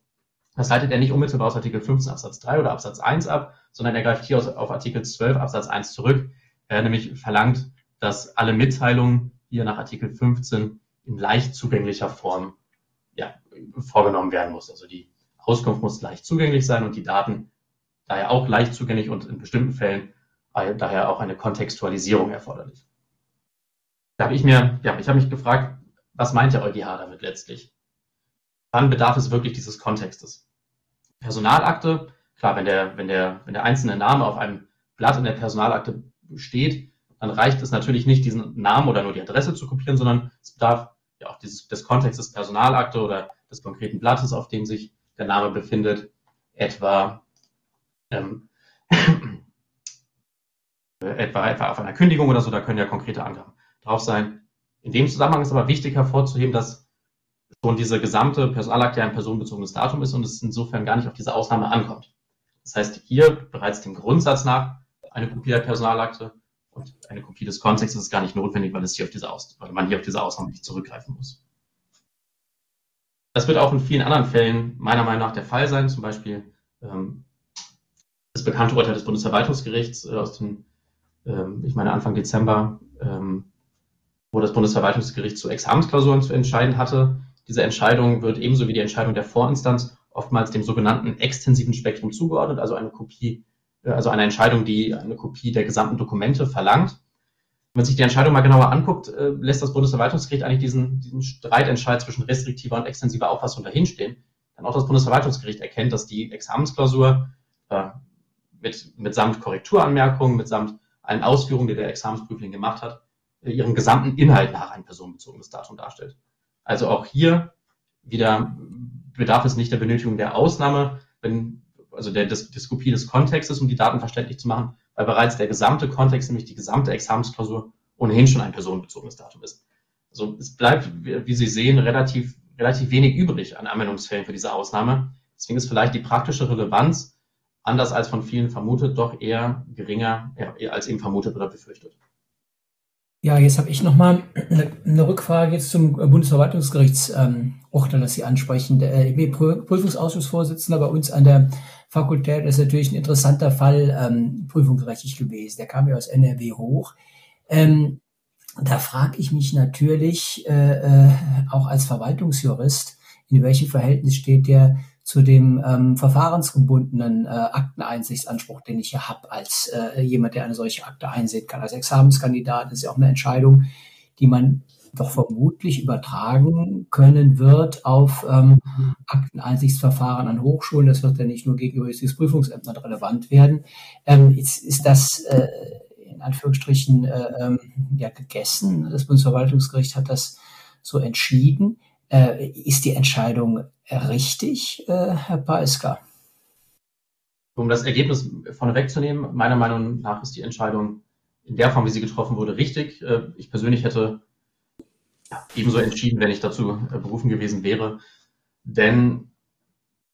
Das leitet er nicht unmittelbar aus Artikel 15 Absatz 3 oder Absatz 1 ab, sondern er greift hier auf Artikel 12 Absatz 1 zurück. Er nämlich verlangt, dass alle Mitteilungen hier nach Artikel 15 in leicht zugänglicher Form ja, vorgenommen werden muss. Also die Auskunft muss leicht zugänglich sein und die Daten daher auch leicht zugänglich und in bestimmten Fällen daher auch eine Kontextualisierung erforderlich. Da habe ich mir, ja, ich habe mich gefragt, was meint der EuGH damit letztlich? Wann bedarf es wirklich dieses Kontextes? Personalakte, klar, wenn der, wenn der, wenn der einzelne Name auf einem Blatt in der Personalakte steht, dann reicht es natürlich nicht, diesen Namen oder nur die Adresse zu kopieren, sondern es bedarf ja auch dieses, des Kontextes Personalakte oder des konkreten Blattes, auf dem sich der Name befindet, etwa, ähm, etwa, etwa auf einer Kündigung oder so, da können ja konkrete Angaben drauf sein. In dem Zusammenhang ist aber wichtig hervorzuheben, dass schon diese gesamte Personalakte ein personenbezogenes Datum ist und es insofern gar nicht auf diese Ausnahme ankommt. Das heißt, hier bereits dem Grundsatz nach eine Kopie der Personalakte und eine Kopie des Kontextes ist gar nicht notwendig, weil es hier auf diese Aus weil man hier auf diese Ausnahme nicht zurückgreifen muss. Das wird auch in vielen anderen Fällen meiner Meinung nach der Fall sein, zum Beispiel ähm, das bekannte Urteil des Bundesverwaltungsgerichts äh, aus dem, ähm, ich meine Anfang Dezember, ähm, wo das Bundesverwaltungsgericht zu Examensklausuren zu entscheiden hatte. Diese Entscheidung wird ebenso wie die Entscheidung der Vorinstanz oftmals dem sogenannten extensiven Spektrum zugeordnet, also eine Kopie, äh, also eine Entscheidung, die eine Kopie der gesamten Dokumente verlangt. Wenn man sich die Entscheidung mal genauer anguckt, äh, lässt das Bundesverwaltungsgericht eigentlich diesen, diesen Streitentscheid zwischen restriktiver und extensiver Auffassung dahinstehen. Denn auch das Bundesverwaltungsgericht erkennt, dass die Examensklausur äh, mit, mitsamt Korrekturanmerkungen, mitsamt allen Ausführungen, die der Examensprüfling gemacht hat, äh, ihren gesamten Inhalt nach ein personenbezogenes Datum darstellt. Also auch hier wieder bedarf es nicht der Benötigung der Ausnahme, wenn, also der Dis Diskopie des Kontextes, um die Daten verständlich zu machen, weil bereits der gesamte Kontext, nämlich die gesamte Examensklausur, ohnehin schon ein personenbezogenes Datum ist. Also es bleibt, wie Sie sehen, relativ, relativ wenig übrig an Anwendungsfällen für diese Ausnahme. Deswegen ist vielleicht die praktische Relevanz, anders als von vielen vermutet, doch eher geringer, eher als eben vermutet oder befürchtet. Ja, jetzt habe ich nochmal eine, Rückfrage jetzt zum Bundesverwaltungsgerichtsurteil, ähm, das Sie ansprechen. Der äh, Prüfungsausschussvorsitzender bei uns an der Fakultät ist natürlich ein interessanter Fall ähm, prüfungsrechtlich gewesen. Der kam ja aus NRW hoch. Ähm, da frage ich mich natürlich äh, äh, auch als Verwaltungsjurist, in welchem Verhältnis steht der zu dem ähm, verfahrensgebundenen äh, Akteneinsichtsanspruch, den ich ja habe als äh, jemand, der eine solche Akte einsehen kann. Als Examenskandidat ist ja auch eine Entscheidung, die man doch vermutlich übertragen können wird auf ähm, Akteneinsichtsverfahren an Hochschulen. Das wird ja nicht nur gegenüber Justizprüfungsämtern relevant werden. Ähm, ist, ist das äh, in Anführungsstrichen äh, ähm, ja gegessen? Das Bundesverwaltungsgericht hat das so entschieden. Äh, ist die Entscheidung richtig, äh, Herr Paiska? Um das Ergebnis vorne wegzunehmen, meiner Meinung nach ist die Entscheidung in der Form, wie sie getroffen wurde, richtig. Äh, ich persönlich hätte ebenso entschieden, wenn ich dazu äh, berufen gewesen wäre. Denn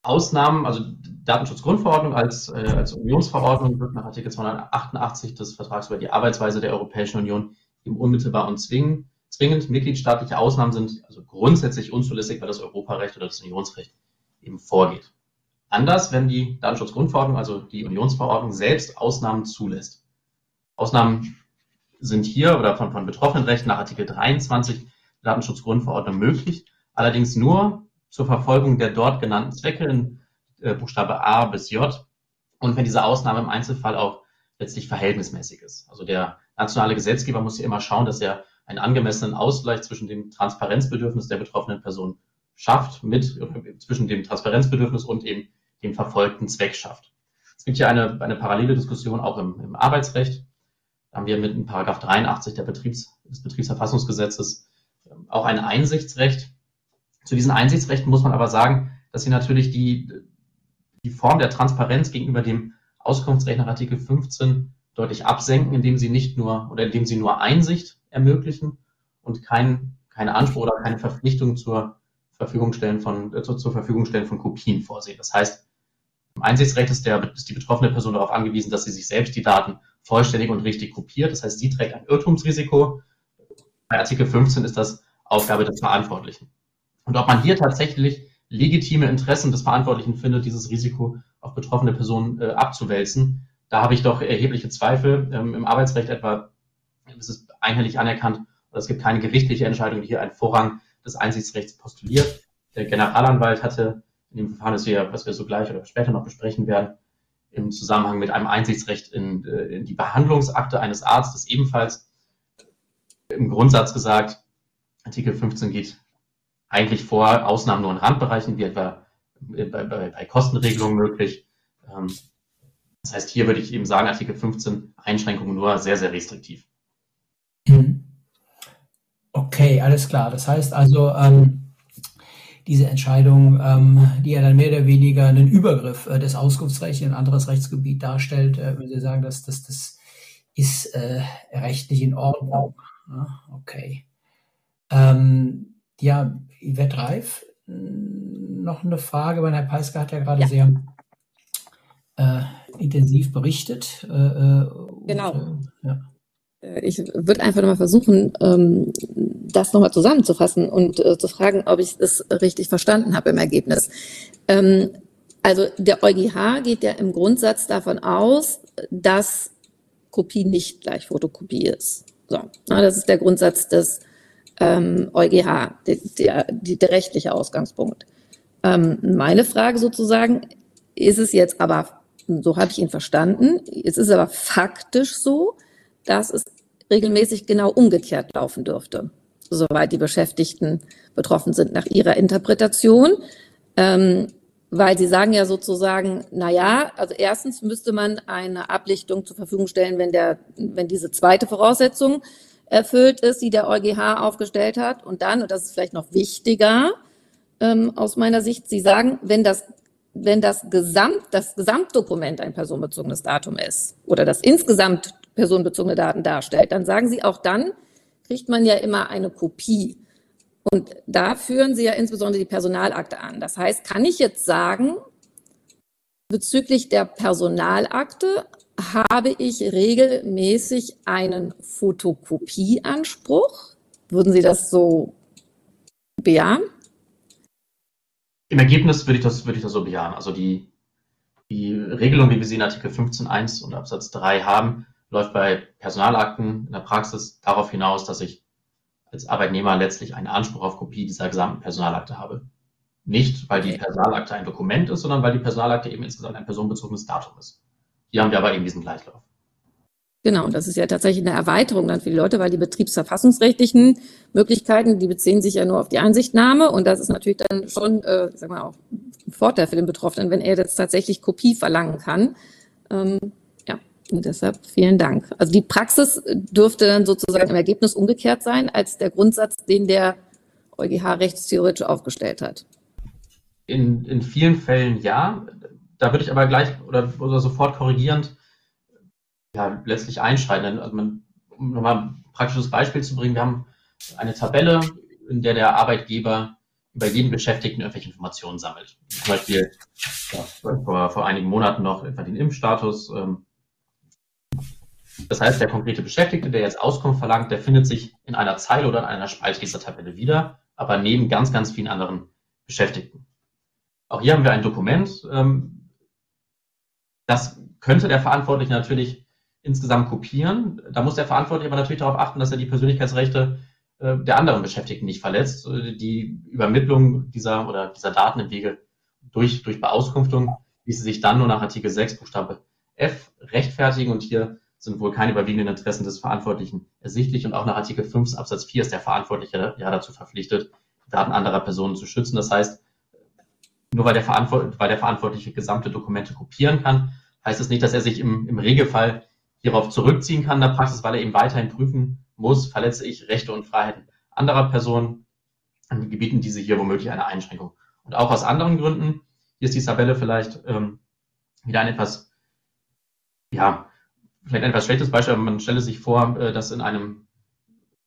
Ausnahmen, also Datenschutzgrundverordnung als, äh, als Unionsverordnung wird nach Artikel 288 des Vertrags über die Arbeitsweise der Europäischen Union eben unmittelbar und zwingend zwingend mitgliedstaatliche Ausnahmen sind also grundsätzlich unzulässig, weil das Europarecht oder das Unionsrecht eben vorgeht. Anders, wenn die Datenschutzgrundverordnung, also die Unionsverordnung selbst Ausnahmen zulässt. Ausnahmen sind hier oder von, von betroffenen Rechten nach Artikel 23 der Datenschutzgrundverordnung möglich, allerdings nur zur Verfolgung der dort genannten Zwecke in äh, Buchstabe A bis J und wenn diese Ausnahme im Einzelfall auch letztlich verhältnismäßig ist. Also der nationale Gesetzgeber muss hier immer schauen, dass er einen angemessenen Ausgleich zwischen dem Transparenzbedürfnis der betroffenen Person schafft, mit zwischen dem Transparenzbedürfnis und eben dem verfolgten Zweck schafft. Es gibt hier eine, eine parallele Diskussion auch im, im Arbeitsrecht. Da haben wir mit dem Paragraph 83 der Betriebs, des Betriebsverfassungsgesetzes auch ein Einsichtsrecht. Zu diesen Einsichtsrechten muss man aber sagen, dass sie natürlich die, die Form der Transparenz gegenüber dem Auskunftsrecht nach Artikel 15 deutlich absenken, indem sie nicht nur oder indem sie nur Einsicht ermöglichen und kein, keine Anspruch oder keine Verpflichtung zur Verfügung stellen von, äh, zur, zur Verfügung stellen von Kopien vorsehen. Das heißt, im Einsichtsrecht ist, der, ist die betroffene Person darauf angewiesen, dass sie sich selbst die Daten vollständig und richtig kopiert. Das heißt, sie trägt ein Irrtumsrisiko. Bei Artikel 15 ist das Aufgabe des Verantwortlichen. Und ob man hier tatsächlich legitime Interessen des Verantwortlichen findet, dieses Risiko auf betroffene Personen äh, abzuwälzen, da habe ich doch erhebliche Zweifel. Ähm, Im Arbeitsrecht etwa ist es einhellig anerkannt oder es gibt keine gerichtliche Entscheidung, die hier einen Vorrang des Einsichtsrechts postuliert. Der Generalanwalt hatte in dem Verfahren, das wir, was wir so gleich oder später noch besprechen werden, im Zusammenhang mit einem Einsichtsrecht in, äh, in die Behandlungsakte eines Arztes ebenfalls im Grundsatz gesagt, Artikel 15 geht eigentlich vor Ausnahmen nur in Randbereichen, wie etwa bei, bei, bei Kostenregelungen möglich. Ähm, das heißt, hier würde ich eben sagen, Artikel 15 Einschränkungen nur sehr, sehr restriktiv. Mhm. Okay, alles klar. Das heißt also, ähm, diese Entscheidung, ähm, die ja dann mehr oder weniger einen Übergriff äh, des Auskunftsrechts in ein anderes Rechtsgebiet darstellt, äh, wenn Sie sagen, dass das, das ist äh, rechtlich in Ordnung. Ja, okay. Ähm, ja, Yvette Reif, noch eine Frage, weil Herr Peisker hat ja gerade ja. sehr äh, intensiv berichtet. Äh, äh genau. Und, ja. Äh, ich würde einfach nochmal versuchen, ähm, das nochmal zusammenzufassen und äh, zu fragen, ob ich es richtig verstanden habe im Ergebnis. Ähm, also der EuGH geht ja im Grundsatz davon aus, dass Kopie nicht gleich Fotokopie ist. So, das ist der Grundsatz des ähm, EuGH, der, der, der, rechtliche Ausgangspunkt. meine Frage sozusagen, ist es jetzt aber, so habe ich ihn verstanden, es ist aber faktisch so, dass es regelmäßig genau umgekehrt laufen dürfte, soweit die Beschäftigten betroffen sind nach ihrer Interpretation. Ähm, weil sie sagen ja sozusagen, na ja, also erstens müsste man eine Ablichtung zur Verfügung stellen, wenn der, wenn diese zweite Voraussetzung erfüllt ist, die der EuGH aufgestellt hat. Und dann, und das ist vielleicht noch wichtiger ähm, aus meiner Sicht, Sie sagen, wenn das wenn das Gesamt, das Gesamtdokument ein personenbezogenes Datum ist oder das insgesamt personenbezogene Daten darstellt, dann sagen Sie auch dann, kriegt man ja immer eine Kopie. Und da führen Sie ja insbesondere die Personalakte an. Das heißt, kann ich jetzt sagen, bezüglich der Personalakte habe ich regelmäßig einen Fotokopieanspruch? Würden Sie das so bejahen? Im Ergebnis würde ich das, würde ich das so bejahen. Also die, die Regelung, wie wir sie in Artikel 15.1 und Absatz 3 haben, läuft bei Personalakten in der Praxis darauf hinaus, dass ich als Arbeitnehmer letztlich einen Anspruch auf Kopie dieser gesamten Personalakte habe. Nicht, weil die Personalakte ein Dokument ist, sondern weil die Personalakte eben insgesamt ein personenbezogenes Datum ist. Hier haben wir aber eben diesen Gleichlauf. Genau, das ist ja tatsächlich eine Erweiterung dann für die Leute, weil die betriebsverfassungsrechtlichen Möglichkeiten, die beziehen sich ja nur auf die Ansichtnahme und das ist natürlich dann schon, äh, sag mal, auch ein Vorteil für den Betroffenen, wenn er jetzt tatsächlich Kopie verlangen kann. Ähm, und deshalb vielen Dank. Also die Praxis dürfte dann sozusagen im Ergebnis umgekehrt sein als der Grundsatz, den der EuGH rechtstheoretisch aufgestellt hat. In, in vielen Fällen ja. Da würde ich aber gleich oder, oder sofort korrigierend ja, letztlich einschreiten. Also man, um nochmal ein praktisches Beispiel zu bringen, wir haben eine Tabelle, in der der Arbeitgeber über jeden Beschäftigten irgendwelche Informationen sammelt. Zum Beispiel ja, vor, vor einigen Monaten noch etwa den Impfstatus. Ähm, das heißt, der konkrete Beschäftigte, der jetzt Auskunft verlangt, der findet sich in einer Zeile oder in einer Spalte dieser Tabelle wieder, aber neben ganz, ganz vielen anderen Beschäftigten. Auch hier haben wir ein Dokument. Ähm, das könnte der Verantwortliche natürlich insgesamt kopieren. Da muss der Verantwortliche aber natürlich darauf achten, dass er die Persönlichkeitsrechte äh, der anderen Beschäftigten nicht verletzt. Äh, die Übermittlung dieser oder dieser Daten im Wege durch, durch Beauskunftung ließe sich dann nur nach Artikel 6 Buchstabe F rechtfertigen und hier sind wohl keine überwiegenden Interessen des Verantwortlichen ersichtlich und auch nach Artikel 5 Absatz 4 ist der Verantwortliche ja dazu verpflichtet, Daten anderer Personen zu schützen. Das heißt, nur weil der, Verantwort weil der Verantwortliche gesamte Dokumente kopieren kann, heißt es das nicht, dass er sich im, im Regelfall hierauf zurückziehen kann in der Praxis, weil er eben weiterhin prüfen muss, verletze ich Rechte und Freiheiten anderer Personen, an Gebieten diese hier womöglich eine Einschränkung. Und auch aus anderen Gründen, hier ist die Tabelle vielleicht ähm, wieder ein etwas, ja, vielleicht ein etwas schlechtes Beispiel, aber man stelle sich vor, äh, dass in einem,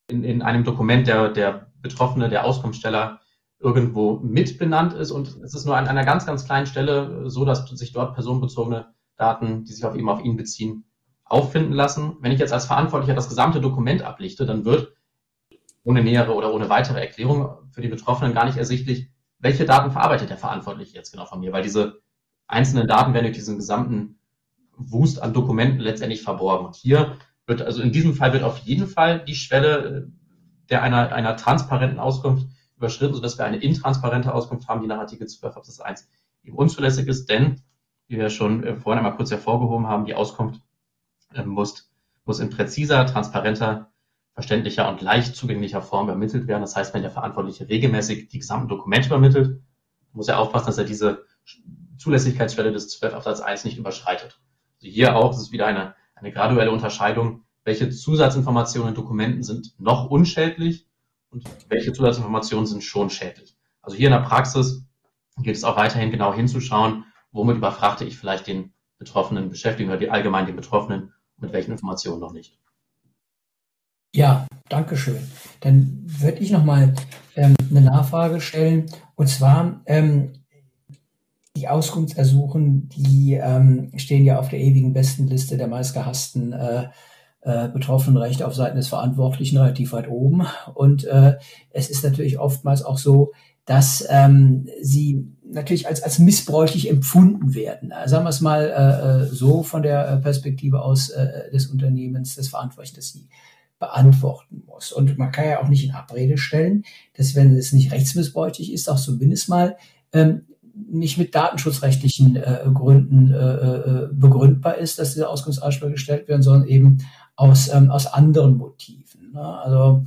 in, in einem Dokument der, der Betroffene, der Auskunftssteller irgendwo mitbenannt ist und es ist nur an einer ganz, ganz kleinen Stelle so, dass sich dort personenbezogene Daten, die sich auf eben auf ihn beziehen, auffinden lassen. Wenn ich jetzt als Verantwortlicher das gesamte Dokument ablichte, dann wird ohne nähere oder ohne weitere Erklärung für die Betroffenen gar nicht ersichtlich, welche Daten verarbeitet der Verantwortliche jetzt genau von mir, weil diese einzelnen Daten werden durch diesen gesamten Wust an Dokumenten letztendlich verborgen. Und hier wird, also in diesem Fall wird auf jeden Fall die Schwelle der einer, einer transparenten Auskunft überschritten, sodass wir eine intransparente Auskunft haben, die nach Artikel 12 Absatz 1 eben unzulässig ist, denn, wie wir schon äh, vorhin einmal kurz hervorgehoben haben, die Auskunft ähm, muss, muss in präziser, transparenter, verständlicher und leicht zugänglicher Form übermittelt werden. Das heißt, wenn der Verantwortliche regelmäßig die gesamten Dokumente übermittelt, muss er aufpassen, dass er diese Zulässigkeitsschwelle des 12 Absatz 1 nicht überschreitet. Also hier auch, ist wieder eine, eine graduelle Unterscheidung, welche Zusatzinformationen in Dokumenten sind noch unschädlich und welche Zusatzinformationen sind schon schädlich. Also hier in der Praxis geht es auch weiterhin genau hinzuschauen, womit überfrachte ich vielleicht den Betroffenen beschäftigen oder die allgemein den Betroffenen mit welchen Informationen noch nicht. Ja, danke schön. Dann würde ich nochmal ähm, eine Nachfrage stellen. Und zwar ähm, die Auskunftsersuchen, die ähm, stehen ja auf der ewigen Bestenliste der meistgehassten äh, äh, Betroffenenrechte auf Seiten des Verantwortlichen relativ weit oben. Und äh, es ist natürlich oftmals auch so, dass ähm, sie natürlich als, als missbräuchlich empfunden werden. Also sagen wir es mal äh, äh, so von der äh, Perspektive aus äh, des Unternehmens, des Verantwortlichen, dass sie beantworten muss. Und man kann ja auch nicht in Abrede stellen, dass wenn es nicht rechtsmissbräuchlich ist, auch zumindest mal ähm, nicht mit datenschutzrechtlichen äh, Gründen äh, äh, begründbar ist, dass diese Auskunftsansprüche gestellt werden, sondern eben aus, ähm, aus anderen Motiven. Ne? Also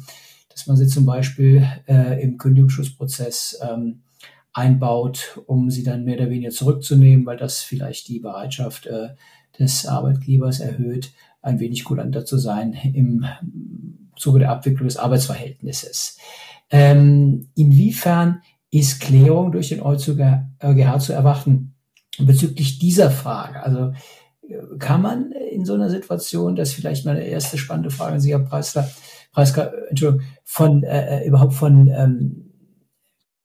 dass man sie zum Beispiel äh, im Kündigungsschutzprozess ähm, einbaut, um sie dann mehr oder weniger zurückzunehmen, weil das vielleicht die Bereitschaft äh, des Arbeitgebers erhöht, ein wenig kulanter zu sein im Zuge der Abwicklung des Arbeitsverhältnisses. Ähm, inwiefern ist Klärung durch den EuGH zu erwarten bezüglich dieser Frage? Also äh, kann man in so einer Situation, das ist vielleicht meine erste spannende Frage an Sie, Herr Preisler, Preiska, Entschuldigung, von äh, äh, überhaupt von ähm,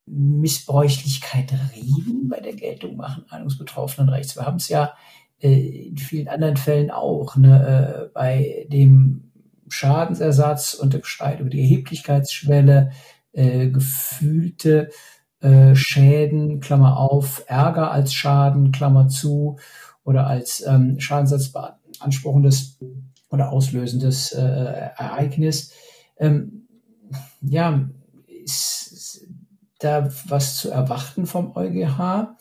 Missbräuchlichkeit reden bei der Geltung machen eines betroffenen Rechts. Wir haben es ja äh, in vielen anderen Fällen auch. Ne? Äh, bei dem Schadensersatz und der Streit über die Erheblichkeitsschwelle, äh, gefühlte äh, Schäden, Klammer auf, Ärger als Schaden, Klammer zu, oder als ähm, Schadensersatz beanspruchendes oder auslösendes äh, Ereignis. Ähm, ja, ist da was zu erwarten vom EuGH?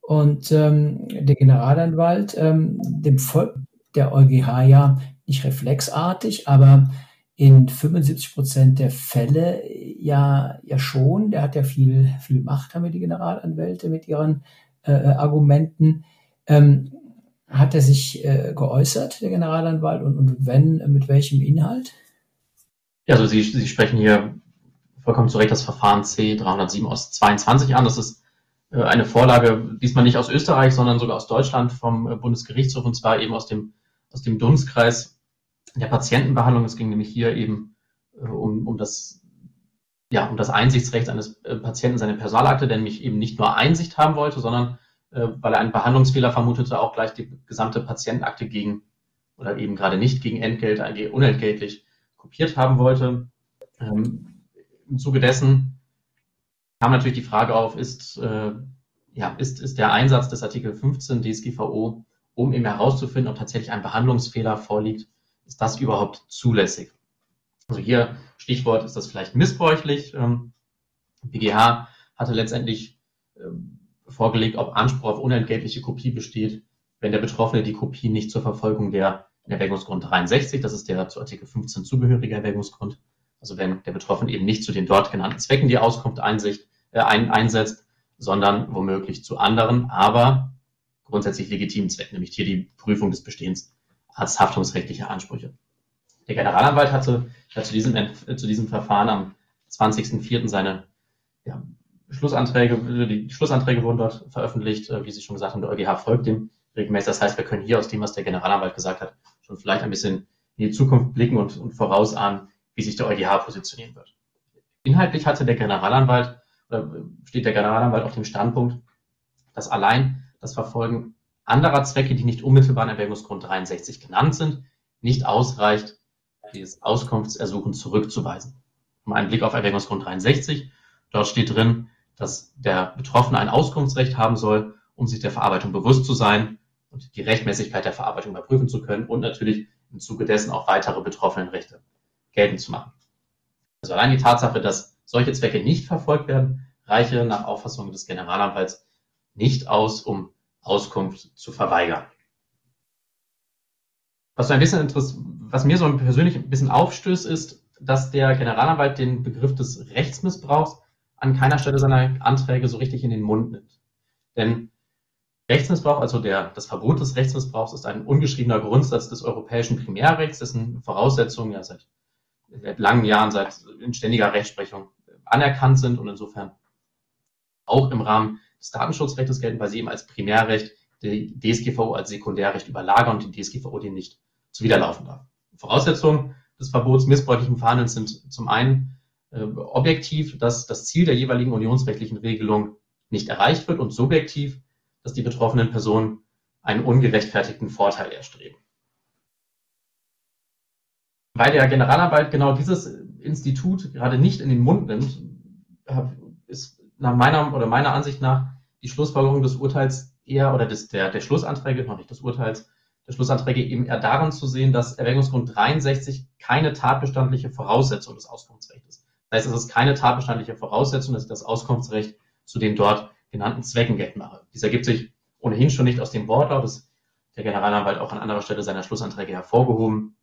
Und ähm, der Generalanwalt, ähm, dem folgt der EuGH ja nicht reflexartig, aber in 75 Prozent der Fälle ja, ja schon. Der hat ja viel, viel Macht, haben wir die Generalanwälte mit ihren äh, Argumenten. Ähm, hat er sich äh, geäußert, der Generalanwalt, und, und wenn, mit welchem Inhalt? Ja, also Sie, Sie sprechen hier vollkommen zu Recht das Verfahren C307 aus 22 an. Das ist äh, eine Vorlage, diesmal nicht aus Österreich, sondern sogar aus Deutschland vom äh, Bundesgerichtshof und zwar eben aus dem, aus dem Dunstkreis der Patientenbehandlung. Es ging nämlich hier eben äh, um, um das ja, um das Einsichtsrecht eines Patienten seine Personalakte, der nämlich eben nicht nur Einsicht haben wollte, sondern äh, weil er einen Behandlungsfehler vermutete, auch gleich die gesamte Patientenakte gegen oder eben gerade nicht gegen Entgelt, eigentlich unentgeltlich kopiert haben wollte. Ähm, Im Zuge dessen kam natürlich die Frage auf, ist, äh, ja, ist, ist der Einsatz des Artikel 15 DSGVO, um eben herauszufinden, ob tatsächlich ein Behandlungsfehler vorliegt, ist das überhaupt zulässig? Also hier Stichwort ist das vielleicht missbräuchlich. Ähm, BGH hatte letztendlich ähm, vorgelegt, ob Anspruch auf unentgeltliche Kopie besteht, wenn der Betroffene die Kopie nicht zur Verfolgung der Erwägungsgrund 63, das ist der zu Artikel 15 zugehörige Erwägungsgrund, also wenn der Betroffene eben nicht zu den dort genannten Zwecken die Auskunft einsicht, äh, ein, einsetzt, sondern womöglich zu anderen, aber grundsätzlich legitimen Zwecken, nämlich hier die Prüfung des Bestehens als haftungsrechtliche Ansprüche. Der Generalanwalt hatte ja, zu, diesem, äh, zu diesem Verfahren am 20.04. seine ja, Schlussanträge, die Schlussanträge wurden dort veröffentlicht. Äh, wie Sie schon gesagt haben, der EuGH folgt dem regelmäßig. Das heißt, wir können hier aus dem, was der Generalanwalt gesagt hat, schon vielleicht ein bisschen in die Zukunft blicken und, und vorausahnen, wie sich der EuGH positionieren wird. Inhaltlich hatte der Generalanwalt oder steht der Generalanwalt auf dem Standpunkt, dass allein das Verfolgen anderer Zwecke, die nicht unmittelbar in Erwägungsgrund 63 genannt sind, nicht ausreicht, dieses Auskunftsersuchen zurückzuweisen. Um einen Blick auf Erwägungsgrund 63. Dort steht drin, dass der Betroffene ein Auskunftsrecht haben soll, um sich der Verarbeitung bewusst zu sein und die Rechtmäßigkeit der Verarbeitung überprüfen zu können und natürlich im Zuge dessen auch weitere Betroffenenrechte geltend zu machen. Also allein die Tatsache, dass solche Zwecke nicht verfolgt werden, reiche nach Auffassung des Generalanwalts nicht aus, um Auskunft zu verweigern. Was ein bisschen was mir so persönlich ein bisschen aufstößt, ist, dass der Generalanwalt den Begriff des Rechtsmissbrauchs an keiner Stelle seiner Anträge so richtig in den Mund nimmt. Denn Rechtsmissbrauch, also der, das Verbot des Rechtsmissbrauchs, ist ein ungeschriebener Grundsatz des europäischen Primärrechts, dessen Voraussetzungen ja seit, seit langen Jahren, seit in ständiger Rechtsprechung anerkannt sind und insofern auch im Rahmen des Datenschutzrechts gelten, weil sie eben als Primärrecht die DSGVO als Sekundärrecht überlagern und die DSGVO dem nicht zuwiderlaufen darf. Voraussetzungen des Verbots missbräuchlichen Verhandelns sind zum einen äh, objektiv, dass das Ziel der jeweiligen unionsrechtlichen Regelung nicht erreicht wird und subjektiv, dass die betroffenen Personen einen ungerechtfertigten Vorteil erstreben. Weil der Generalanwalt genau dieses Institut gerade nicht in den Mund nimmt, ist nach meiner oder meiner Ansicht nach die Schlussfolgerung des Urteils eher oder des, der, der Schlussanträge, noch nicht des Urteils, der Schlussanträge eben eher daran zu sehen, dass Erwägungsgrund 63 keine tatbestandliche Voraussetzung des Auskunftsrechts ist. Das heißt, es ist keine tatbestandliche Voraussetzung, dass ich das Auskunftsrecht zu den dort genannten Zwecken geltend mache. Dies ergibt sich ohnehin schon nicht aus dem Wortlaut, das der Generalanwalt auch an anderer Stelle seiner Schlussanträge hervorgehoben.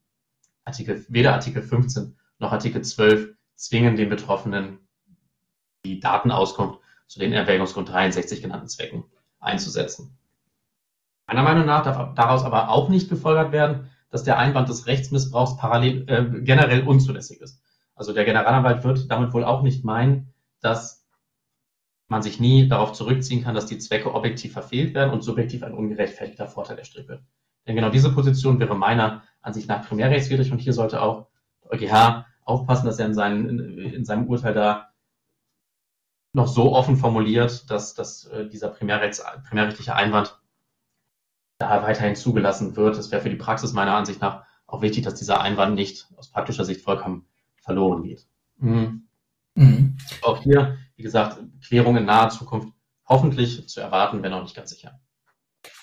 Artikel, weder Artikel 15 noch Artikel 12 zwingen den Betroffenen die Datenauskunft zu den Erwägungsgrund 63 genannten Zwecken einzusetzen. Meiner Meinung nach darf daraus aber auch nicht gefolgert werden, dass der Einwand des Rechtsmissbrauchs parallel äh, generell unzulässig ist. Also der Generalanwalt wird damit wohl auch nicht meinen, dass man sich nie darauf zurückziehen kann, dass die Zwecke objektiv verfehlt werden und subjektiv ein ungerechtfertigter Vorteil erstrebt wird. Denn genau diese Position wäre meiner Ansicht nach primärrechtswidrig und hier sollte auch der EuGH aufpassen, dass er in, seinen, in, in seinem Urteil da noch so offen formuliert, dass, dass äh, dieser primärrechtliche Einwand da weiterhin zugelassen wird. Es wäre für die Praxis meiner Ansicht nach auch wichtig, dass dieser Einwand nicht aus praktischer Sicht vollkommen verloren geht. Mhm. Mhm. Auch hier, wie gesagt, Klärung in naher Zukunft hoffentlich zu erwarten, wenn auch nicht ganz sicher.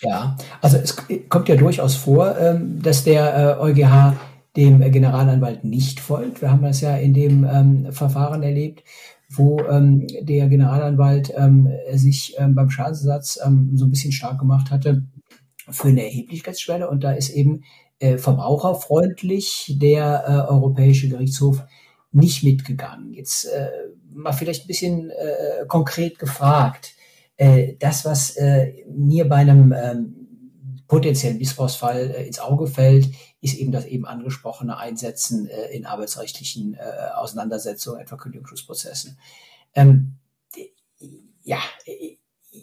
Ja, also es kommt ja durchaus vor, ähm, dass der äh, EuGH dem Generalanwalt nicht folgt. Wir haben das ja in dem ähm, Verfahren erlebt, wo ähm, der Generalanwalt ähm, sich ähm, beim Schadensersatz ähm, so ein bisschen stark gemacht hatte für eine Erheblichkeitsschwelle. Und da ist eben äh, verbraucherfreundlich der äh, Europäische Gerichtshof nicht mitgegangen. Jetzt äh, mal vielleicht ein bisschen äh, konkret gefragt. Äh, das, was äh, mir bei einem ähm, potenziellen Missbrauchsfall äh, ins Auge fällt, ist eben das eben angesprochene Einsetzen äh, in arbeitsrechtlichen äh, Auseinandersetzungen, etwa Kündigungsprozessen. Ähm, ja,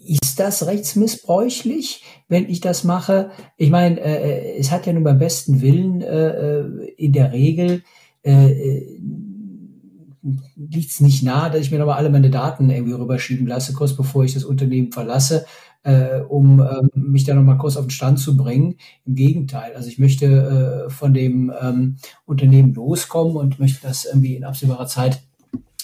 ist das rechtsmissbräuchlich, wenn ich das mache? Ich meine, äh, es hat ja nun beim besten Willen äh, in der Regel äh, liegt es nicht nahe, dass ich mir nochmal alle meine Daten irgendwie rüberschieben lasse, kurz bevor ich das Unternehmen verlasse, äh, um ähm, mich da nochmal kurz auf den Stand zu bringen. Im Gegenteil, also ich möchte äh, von dem ähm, Unternehmen loskommen und möchte das irgendwie in absehbarer Zeit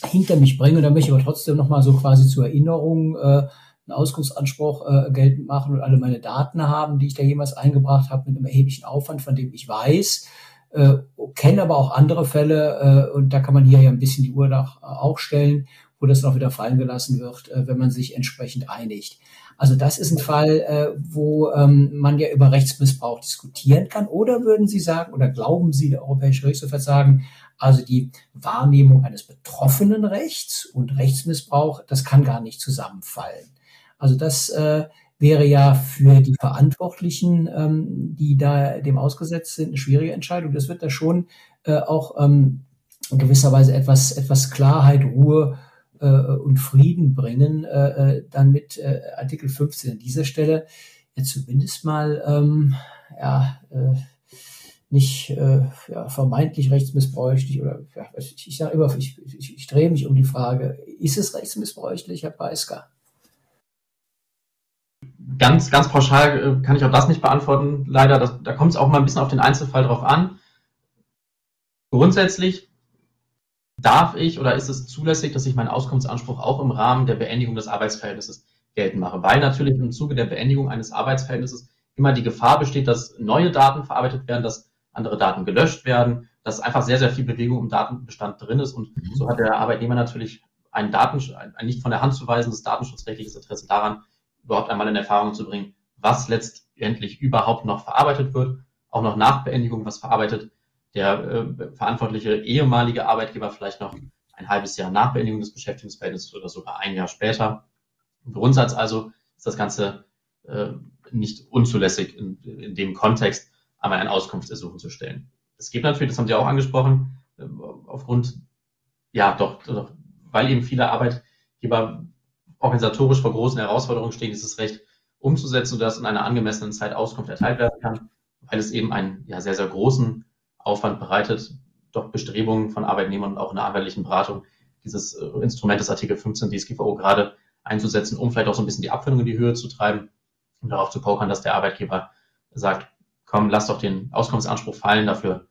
hinter mich bringen. Und dann möchte ich aber trotzdem nochmal so quasi zur Erinnerung äh, einen Auskunftsanspruch äh, geltend machen und alle meine Daten haben, die ich da jemals eingebracht habe, mit einem erheblichen Aufwand, von dem ich weiß, äh, kenne aber auch andere Fälle äh, und da kann man hier ja ein bisschen die Uhr nach, äh, auch stellen, wo das noch wieder fallen gelassen wird, äh, wenn man sich entsprechend einigt. Also das ist ein Fall, äh, wo ähm, man ja über Rechtsmissbrauch diskutieren kann. Oder würden Sie sagen, oder glauben Sie, der Europäische Gerichtshof wird sagen, also die Wahrnehmung eines betroffenen Rechts und Rechtsmissbrauch, das kann gar nicht zusammenfallen. Also das äh, wäre ja für die Verantwortlichen, ähm, die da dem ausgesetzt sind, eine schwierige Entscheidung. Das wird da schon äh, auch ähm, in gewisser Weise etwas, etwas Klarheit, Ruhe äh, und Frieden bringen, äh, äh dann mit äh, Artikel 15 an dieser Stelle ja zumindest mal ähm, ja, äh, nicht äh, ja, vermeintlich rechtsmissbräuchlich oder ja, ich, ich sage immer, ich, ich, ich drehe mich um die Frage, ist es rechtsmissbräuchlich, Herr Preisker? ganz, ganz pauschal äh, kann ich auch das nicht beantworten. Leider, das, da kommt es auch mal ein bisschen auf den Einzelfall drauf an. Grundsätzlich darf ich oder ist es zulässig, dass ich meinen Auskunftsanspruch auch im Rahmen der Beendigung des Arbeitsverhältnisses geltend mache, weil natürlich im Zuge der Beendigung eines Arbeitsverhältnisses immer die Gefahr besteht, dass neue Daten verarbeitet werden, dass andere Daten gelöscht werden, dass einfach sehr, sehr viel Bewegung im Datenbestand drin ist. Und mhm. so hat der Arbeitnehmer natürlich ein, Daten, ein nicht von der Hand zu weisendes datenschutzrechtliches Interesse daran, überhaupt einmal in Erfahrung zu bringen, was letztendlich überhaupt noch verarbeitet wird, auch noch nach Beendigung, was verarbeitet der äh, verantwortliche ehemalige Arbeitgeber vielleicht noch ein halbes Jahr nach Beendigung des Beschäftigungsverhältnisses oder sogar ein Jahr später. Im Grundsatz also ist das Ganze äh, nicht unzulässig in, in dem Kontext, einmal ein Auskunftsersuchen zu stellen. Es gibt natürlich, das haben Sie auch angesprochen, äh, aufgrund, ja doch, doch, weil eben viele Arbeitgeber organisatorisch vor großen Herausforderungen stehen, dieses Recht umzusetzen, sodass in einer angemessenen Zeit Auskunft erteilt werden kann, weil es eben einen ja, sehr, sehr großen Aufwand bereitet, doch Bestrebungen von Arbeitnehmern und auch in der anwaltlichen Beratung dieses äh, Instrument des Artikel 15 DSGVO gerade einzusetzen, um vielleicht auch so ein bisschen die Abfindung in die Höhe zu treiben und darauf zu pokern, dass der Arbeitgeber sagt, komm, lass doch den Auskunftsanspruch fallen, dafür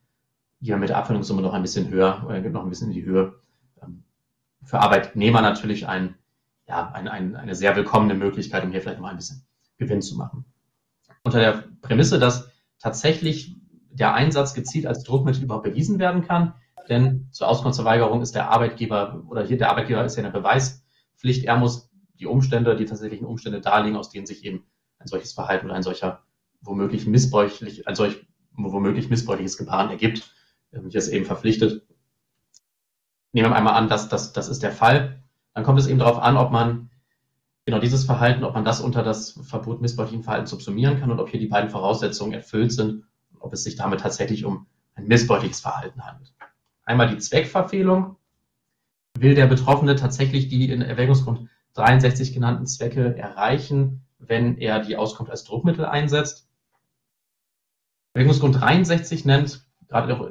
gehen wir mit der Abfindungssumme noch ein bisschen höher oder noch ein bisschen in die Höhe. Ähm, für Arbeitnehmer natürlich ein ja, ein, ein, eine sehr willkommene Möglichkeit, um hier vielleicht noch ein bisschen Gewinn zu machen. Unter der Prämisse, dass tatsächlich der Einsatz gezielt als Druckmittel überhaupt bewiesen werden kann, denn zur Auskunftsverweigerung ist der Arbeitgeber oder hier der Arbeitgeber ist ja eine Beweispflicht. Er muss die Umstände, die tatsächlichen Umstände darlegen, aus denen sich eben ein solches Verhalten oder ein solcher womöglich missbräuchlich, ein solch womöglich missbräuchliches Gebaren ergibt. Hier ist eben verpflichtet. Nehmen wir einmal an, dass das, das ist der Fall. Dann kommt es eben darauf an, ob man genau dieses Verhalten, ob man das unter das Verbot missbräuchlichen Verhalten subsumieren kann und ob hier die beiden Voraussetzungen erfüllt sind ob es sich damit tatsächlich um ein missbräuchliches Verhalten handelt. Einmal die Zweckverfehlung. Will der Betroffene tatsächlich die in Erwägungsgrund 63 genannten Zwecke erreichen, wenn er die Auskunft als Druckmittel einsetzt? Erwägungsgrund 63 nennt, gerade auch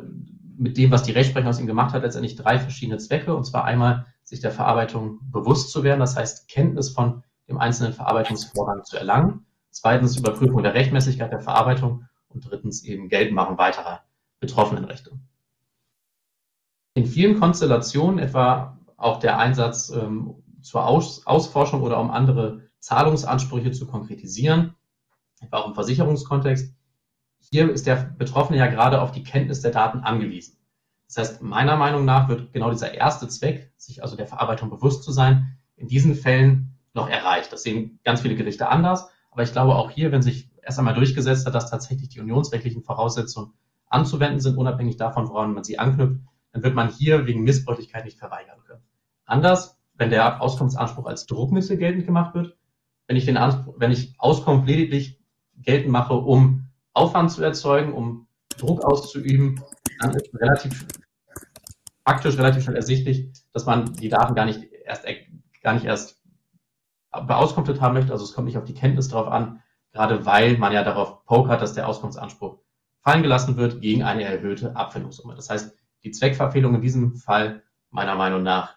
mit dem, was die Rechtsprechung aus ihm gemacht hat, letztendlich drei verschiedene Zwecke. Und zwar einmal sich der Verarbeitung bewusst zu werden, das heißt Kenntnis von dem einzelnen Verarbeitungsvorgang zu erlangen. Zweitens Überprüfung der Rechtmäßigkeit der Verarbeitung und drittens eben Geltmachen weiterer Betroffenenrechte. In vielen Konstellationen, etwa auch der Einsatz ähm, zur Aus Ausforschung oder um andere Zahlungsansprüche zu konkretisieren, etwa auch im Versicherungskontext, hier ist der Betroffene ja gerade auf die Kenntnis der Daten angewiesen. Das heißt, meiner Meinung nach wird genau dieser erste Zweck, sich also der Verarbeitung bewusst zu sein, in diesen Fällen noch erreicht. Das sehen ganz viele Gerichte anders, aber ich glaube auch hier, wenn sich erst einmal durchgesetzt hat, dass tatsächlich die unionsrechtlichen Voraussetzungen anzuwenden sind, unabhängig davon, woran man sie anknüpft, dann wird man hier wegen Missbräuchlichkeit nicht verweigern können. Anders, wenn der Auskunftsanspruch als Druckmittel geltend gemacht wird, wenn ich den Anspruch, wenn ich Auskunft lediglich geltend mache, um Aufwand zu erzeugen, um Druck auszuüben, dann ist relativ faktisch relativ schnell ersichtlich, dass man die Daten gar nicht erst gar nicht erst beauskunftet haben möchte. Also es kommt nicht auf die Kenntnis drauf an, gerade weil man ja darauf pokert, dass der Auskunftsanspruch fallen gelassen wird gegen eine erhöhte Abfindungssumme. Das heißt, die Zweckverfehlung in diesem Fall meiner Meinung nach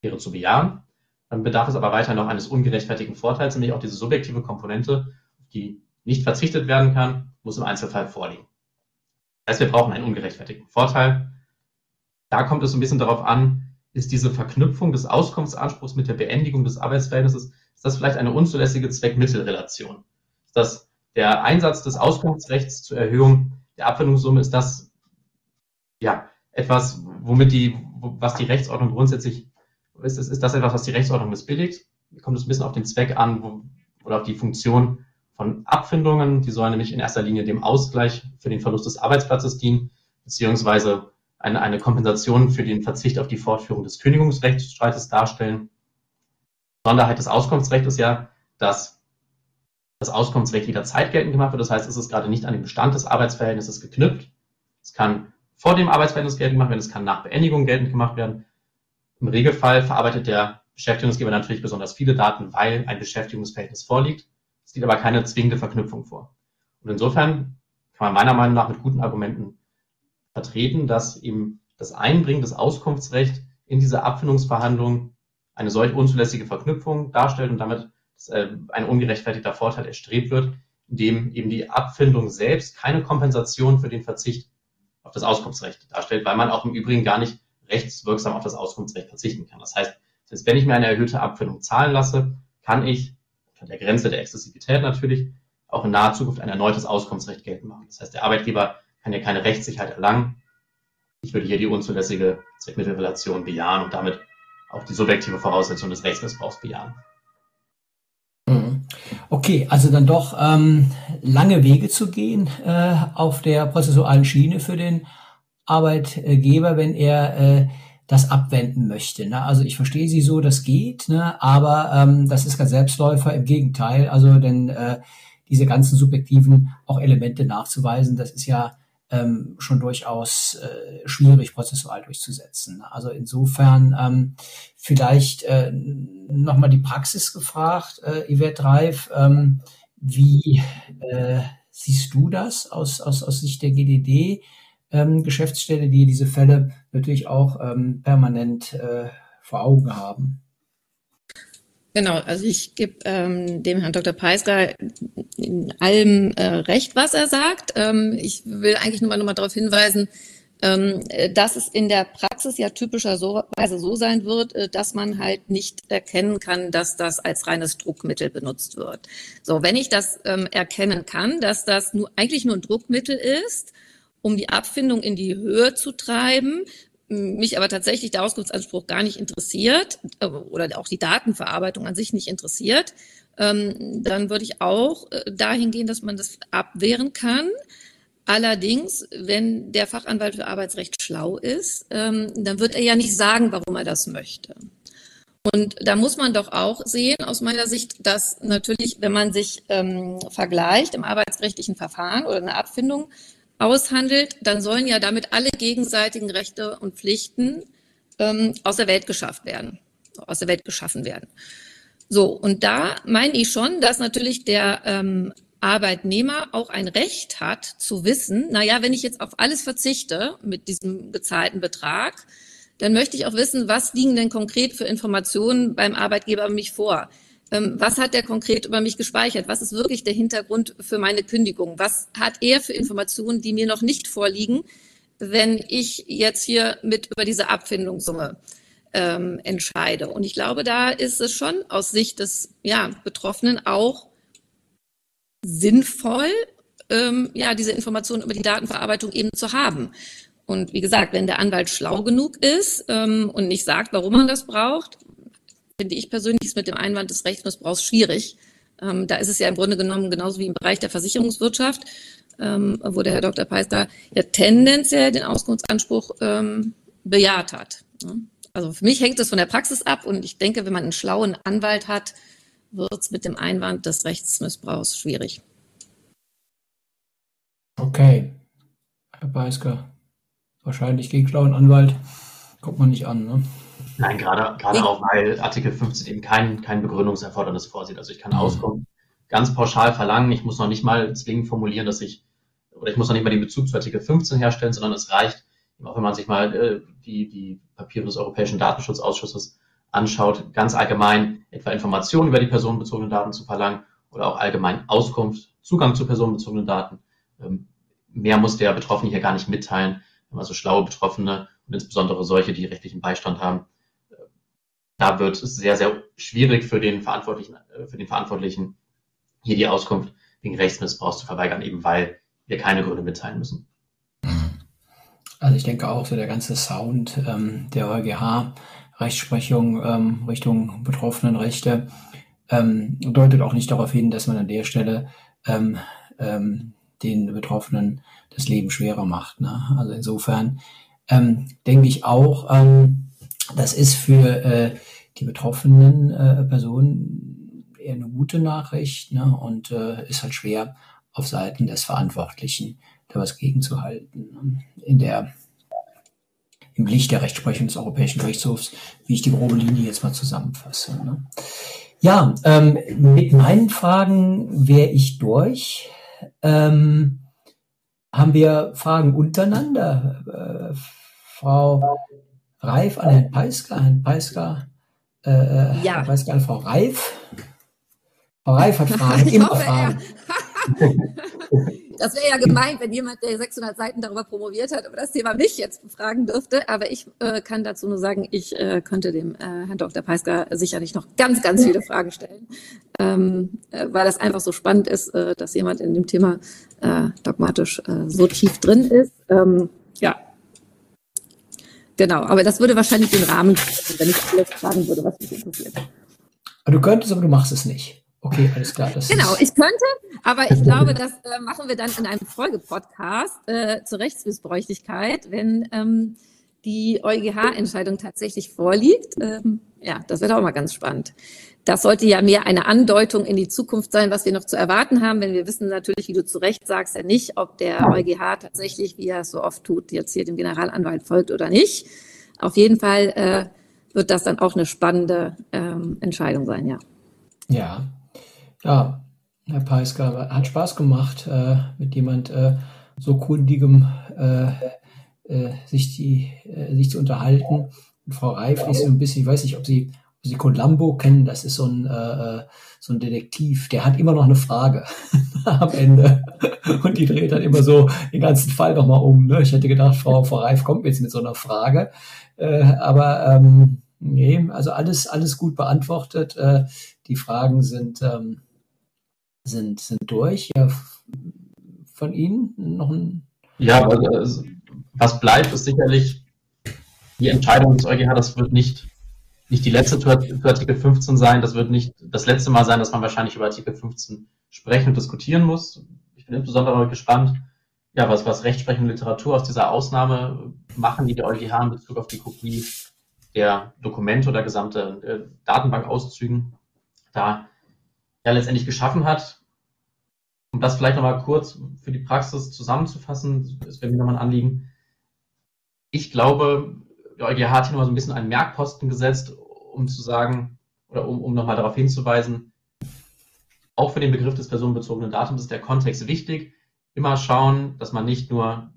wäre zu bejahen. Dann bedarf es aber weiter noch eines ungerechtfertigten Vorteils, nämlich auch diese subjektive Komponente, die nicht verzichtet werden kann, muss im Einzelfall vorliegen. Das heißt, wir brauchen einen ungerechtfertigten Vorteil. Da kommt es ein bisschen darauf an, ist diese Verknüpfung des Auskunftsanspruchs mit der Beendigung des Arbeitsverhältnisses, ist das vielleicht eine unzulässige Zweck-Mittel-Relation? Ist das der Einsatz des Auskunftsrechts zur Erhöhung der Abfindungssumme, ist das ja etwas, womit die, was die Rechtsordnung grundsätzlich ist, ist, ist das etwas, was die Rechtsordnung missbilligt? Kommt es ein bisschen auf den Zweck an wo, oder auf die Funktion von Abfindungen. Die sollen nämlich in erster Linie dem Ausgleich für den Verlust des Arbeitsplatzes dienen, beziehungsweise eine, eine Kompensation für den Verzicht auf die Fortführung des Kündigungsrechtsstreites darstellen. Sonderheit des Auskunftsrechts ist ja, dass das Auskunftsrecht jederzeit geltend gemacht wird. Das heißt, es ist gerade nicht an den Bestand des Arbeitsverhältnisses geknüpft. Es kann vor dem Arbeitsverhältnis geltend gemacht werden, es kann nach Beendigung geltend gemacht werden. Im Regelfall verarbeitet der Beschäftigungsgeber natürlich besonders viele Daten, weil ein Beschäftigungsverhältnis vorliegt. Es liegt aber keine zwingende Verknüpfung vor. Und insofern kann man meiner Meinung nach mit guten Argumenten vertreten, dass eben das Einbringen des Auskunftsrechts in diese Abfindungsverhandlungen eine solch unzulässige Verknüpfung darstellt und damit äh, ein ungerechtfertigter Vorteil erstrebt wird, indem eben die Abfindung selbst keine Kompensation für den Verzicht auf das Auskunftsrecht darstellt, weil man auch im Übrigen gar nicht rechtswirksam auf das Auskunftsrecht verzichten kann. Das heißt, selbst wenn ich mir eine erhöhte Abfindung zahlen lasse, kann ich unter der Grenze der Exzessivität natürlich auch in naher Zukunft ein erneutes Auskunftsrecht geltend machen. Das heißt, der Arbeitgeber kann ja keine Rechtssicherheit erlangen. Ich würde hier die unzulässige Zweckmittelrelation bejahen und damit auch die subjektive Voraussetzung des Rechtsmissbrauchs bejahen. Mhm. Okay, also dann doch ähm, lange Wege zu gehen äh, auf der prozessualen Schiene für den Arbeitgeber, wenn er äh, das abwenden möchte. Ne? Also ich verstehe Sie so, das geht, ne? aber ähm, das ist kein Selbstläufer, im Gegenteil. Also denn äh, diese ganzen subjektiven auch Elemente nachzuweisen, das ist ja ähm, schon durchaus äh, schwierig prozessual durchzusetzen. Also insofern ähm, vielleicht äh, nochmal die Praxis gefragt, äh, Yvette Reif, ähm, wie äh, siehst du das aus, aus, aus Sicht der GDD? Ähm, Geschäftsstelle, die diese Fälle natürlich auch ähm, permanent äh, vor Augen haben. Genau, also ich gebe ähm, dem Herrn Dr. Peisger in allem äh, recht, was er sagt. Ähm, ich will eigentlich nur mal, nur mal darauf hinweisen, ähm, dass es in der Praxis ja typischerweise so sein wird, äh, dass man halt nicht erkennen kann, dass das als reines Druckmittel benutzt wird. So, wenn ich das ähm, erkennen kann, dass das nur, eigentlich nur ein Druckmittel ist, um die Abfindung in die Höhe zu treiben, mich aber tatsächlich der Auskunftsanspruch gar nicht interessiert äh, oder auch die Datenverarbeitung an sich nicht interessiert, ähm, dann würde ich auch äh, dahin gehen, dass man das abwehren kann. Allerdings, wenn der Fachanwalt für Arbeitsrecht schlau ist, ähm, dann wird er ja nicht sagen, warum er das möchte. Und da muss man doch auch sehen, aus meiner Sicht, dass natürlich, wenn man sich ähm, vergleicht im arbeitsrechtlichen Verfahren oder eine Abfindung, aushandelt, dann sollen ja damit alle gegenseitigen Rechte und Pflichten ähm, aus der Welt geschafft werden, aus der Welt geschaffen werden. So, und da meine ich schon, dass natürlich der ähm, Arbeitnehmer auch ein Recht hat zu wissen, na ja, wenn ich jetzt auf alles verzichte mit diesem gezahlten Betrag, dann möchte ich auch wissen, was liegen denn konkret für Informationen beim Arbeitgeber mich vor. Ähm, was hat der konkret über mich gespeichert? Was ist wirklich der Hintergrund für meine Kündigung? Was hat er für Informationen, die mir noch nicht vorliegen, wenn ich jetzt hier mit über diese Abfindungssumme ähm, entscheide? Und ich glaube, da ist es schon aus Sicht des ja, Betroffenen auch sinnvoll, ähm, ja, diese Informationen über die Datenverarbeitung eben zu haben. Und wie gesagt, wenn der Anwalt schlau genug ist ähm, und nicht sagt, warum man das braucht, finde ich persönlich ist mit dem Einwand des Rechtsmissbrauchs schwierig. Ähm, da ist es ja im Grunde genommen genauso wie im Bereich der Versicherungswirtschaft, ähm, wo der Herr Dr. Peister ja tendenziell den Auskunftsanspruch ähm, bejaht hat. Ne? Also für mich hängt es von der Praxis ab und ich denke, wenn man einen schlauen Anwalt hat, wird es mit dem Einwand des Rechtsmissbrauchs schwierig. Okay, Herr Beisker, wahrscheinlich gegen schlauen Anwalt kommt man nicht an, ne? Nein, gerade, gerade auch, weil Artikel 15 eben kein, kein Begründungserfordernis vorsieht. Also ich kann mhm. Auskunft ganz pauschal verlangen. Ich muss noch nicht mal zwingend formulieren, dass ich, oder ich muss noch nicht mal den Bezug zu Artikel 15 herstellen, sondern es reicht, auch wenn man sich mal äh, die, die Papiere des Europäischen Datenschutzausschusses anschaut, ganz allgemein etwa Informationen über die personenbezogenen Daten zu verlangen oder auch allgemein Auskunft, Zugang zu personenbezogenen Daten. Ähm, mehr muss der Betroffene hier gar nicht mitteilen. Wenn man so schlaue Betroffene und insbesondere solche, die rechtlichen Beistand haben, da wird es sehr, sehr schwierig für den Verantwortlichen, äh, für den Verantwortlichen, hier die Auskunft wegen Rechtsmissbrauchs zu verweigern, eben weil wir keine Gründe mitteilen müssen. Also ich denke auch, so der ganze Sound ähm, der EuGH Rechtsprechung ähm, Richtung Betroffenenrechte ähm, deutet auch nicht darauf hin, dass man an der Stelle ähm, ähm, den Betroffenen das Leben schwerer macht. Ne? Also insofern ähm, denke ich auch, das ist für äh, die betroffenen äh, Personen eher eine gute Nachricht ne? und äh, ist halt schwer auf Seiten des Verantwortlichen da was gegenzuhalten. Ne? In der im Licht der Rechtsprechung des Europäischen Gerichtshofs, wie ich die grobe Linie jetzt mal zusammenfasse. Ne? Ja, ähm, mit meinen Fragen wäre ich durch. Ähm, haben wir Fragen untereinander? Äh, Frau Reif an Herrn Peisker, Herrn Peisker, äh, äh ja. Herr Peisker an Frau Reif. Frau Reif hat Fragen, immer hoffe, Fragen. Das wäre ja gemeint, wenn jemand, der 600 Seiten darüber promoviert hat, aber das Thema mich jetzt befragen dürfte. Aber ich äh, kann dazu nur sagen, ich äh, könnte dem äh, Herrn Dr. Peisker sicherlich noch ganz, ganz viele Fragen stellen, ähm, äh, weil das einfach so spannend ist, äh, dass jemand in dem Thema dogmatisch so tief drin ist. Ähm, ja, Genau, aber das würde wahrscheinlich den Rahmen, wenn ich alles fragen würde, was mich interessiert. Du könntest, aber du machst es nicht. Okay, alles klar. genau, ich könnte, aber ich glaube, das äh, machen wir dann in einem Folgepodcast äh, zur Rechtsmissbräuchlichkeit, wenn ähm, die EuGH-Entscheidung tatsächlich vorliegt. Ähm, ja, das wird auch mal ganz spannend. Das sollte ja mehr eine Andeutung in die Zukunft sein, was wir noch zu erwarten haben, wenn wir wissen natürlich, wie du zu Recht sagst, ja nicht, ob der EuGH tatsächlich, wie er es so oft tut, jetzt hier dem Generalanwalt folgt oder nicht. Auf jeden Fall äh, wird das dann auch eine spannende ähm, Entscheidung sein, ja. Ja, ja, Herr Peisker, hat Spaß gemacht, äh, mit jemand äh, so kundigem äh, äh, sich, die, äh, sich zu unterhalten. Und Frau Reif ist so ein bisschen, ich weiß nicht, ob Sie, Sie Columbo kennen, das ist so ein, äh, so ein Detektiv, der hat immer noch eine Frage am Ende. Und die dreht dann immer so den ganzen Fall nochmal um. Ne? Ich hätte gedacht, Frau, Frau Reif kommt jetzt mit so einer Frage. Äh, aber ähm, nee, also alles, alles gut beantwortet. Äh, die Fragen sind ähm, sind, sind durch. Ja, von Ihnen noch ein. Ja, also, was bleibt, ist sicherlich die Entscheidung des EuGH. Das wird nicht, nicht die letzte für Artikel 15 sein. Das wird nicht das letzte Mal sein, dass man wahrscheinlich über Artikel 15 sprechen und diskutieren muss. Ich bin insbesondere gespannt, ja, was, was Rechtsprechung und Literatur aus dieser Ausnahme machen, die der EuGH in Bezug auf die Kopie der Dokumente oder gesamte äh, Datenbankauszügen da ja letztendlich geschaffen hat. Um das vielleicht nochmal kurz für die Praxis zusammenzufassen, ist mir nochmal ein Anliegen. Ich glaube, der EuGH hat hier nochmal so ein bisschen einen Merkposten gesetzt, um zu sagen, oder um, um nochmal darauf hinzuweisen, auch für den Begriff des personenbezogenen Datums ist der Kontext wichtig. Immer schauen, dass man nicht nur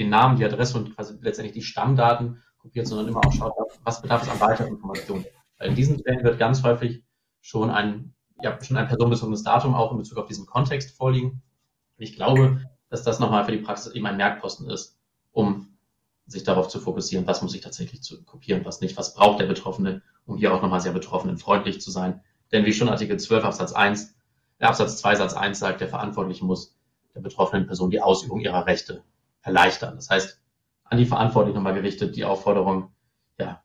den Namen, die Adresse und quasi letztendlich die Stammdaten kopiert, sondern immer auch schaut, was bedarf es an weiteren Informationen. Weil in diesen Fällen wird ganz häufig schon ein, ja, schon ein personenbezogenes Datum auch in Bezug auf diesen Kontext vorliegen. Und ich glaube, dass das nochmal für die Praxis eben ein Merkposten ist, um sich darauf zu fokussieren, was muss ich tatsächlich zu kopieren, was nicht, was braucht der Betroffene, um hier auch nochmal sehr betroffenenfreundlich zu sein. Denn wie schon Artikel 12 Absatz 1, äh, Absatz 2 Satz 1 sagt, der Verantwortliche muss der betroffenen Person die Ausübung ihrer Rechte erleichtern. Das heißt, an die Verantwortlichen nochmal gerichtet, die Aufforderung, ja,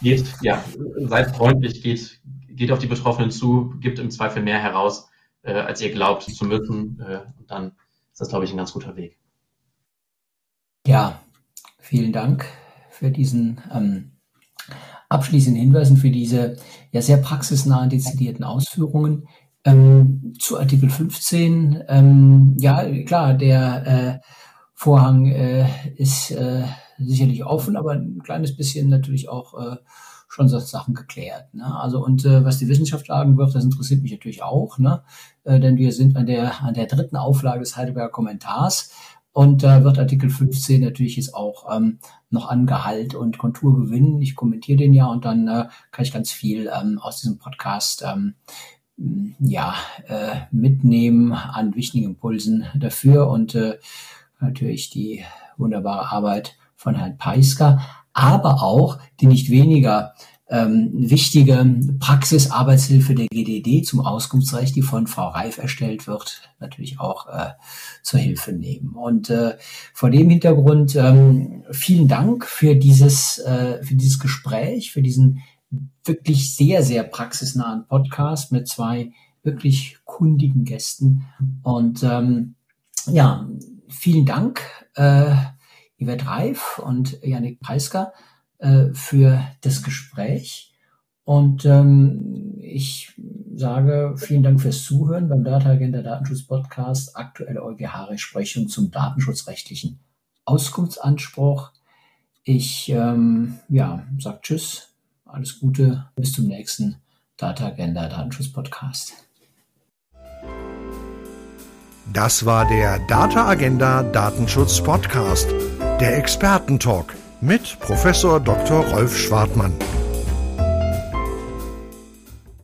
geht, ja, seid freundlich, geht, geht auf die Betroffenen zu, gibt im Zweifel mehr heraus, äh, als ihr glaubt zu müssen. Äh, und dann ist das, glaube ich, ein ganz guter Weg. Ja, vielen Dank für diesen ähm, abschließenden Hinweis und für diese ja sehr praxisnahen, dezidierten Ausführungen. Ähm, zu Artikel 15, ähm, ja klar, der äh, Vorhang äh, ist äh, sicherlich offen, aber ein kleines bisschen natürlich auch äh, schon so Sachen geklärt. Ne? Also und äh, was die Wissenschaft sagen wird, das interessiert mich natürlich auch, ne? Äh, denn wir sind an der an der dritten Auflage des Heidelberger Kommentars und da wird Artikel 15 natürlich jetzt auch ähm, noch an Gehalt und Kontur gewinnen. Ich kommentiere den ja und dann äh, kann ich ganz viel ähm, aus diesem Podcast ähm, ja, äh, mitnehmen an wichtigen Impulsen dafür und äh, natürlich die wunderbare Arbeit von Herrn Peisker, aber auch die nicht weniger ähm, wichtige Praxisarbeitshilfe der GDD zum Auskunftsrecht, die von Frau Reif erstellt wird, natürlich auch äh, zur Hilfe nehmen. Und äh, vor dem Hintergrund ähm, vielen Dank für dieses, äh, für dieses Gespräch, für diesen wirklich sehr, sehr praxisnahen Podcast mit zwei wirklich kundigen Gästen. Und ähm, ja, vielen Dank, äh, Yvette Reif und Janik Preisker, äh, für das Gespräch. Und ähm, ich sage vielen Dank fürs Zuhören beim Data Agenda Datenschutz Podcast, aktuelle EuGH-Rechtsprechung zum datenschutzrechtlichen Auskunftsanspruch. Ich ähm, ja, sag Tschüss, alles Gute, bis zum nächsten Data Agenda Datenschutz Podcast. Das war der Data Agenda Datenschutz Podcast, der Expertentalk mit Professor Dr. Rolf Schwartmann.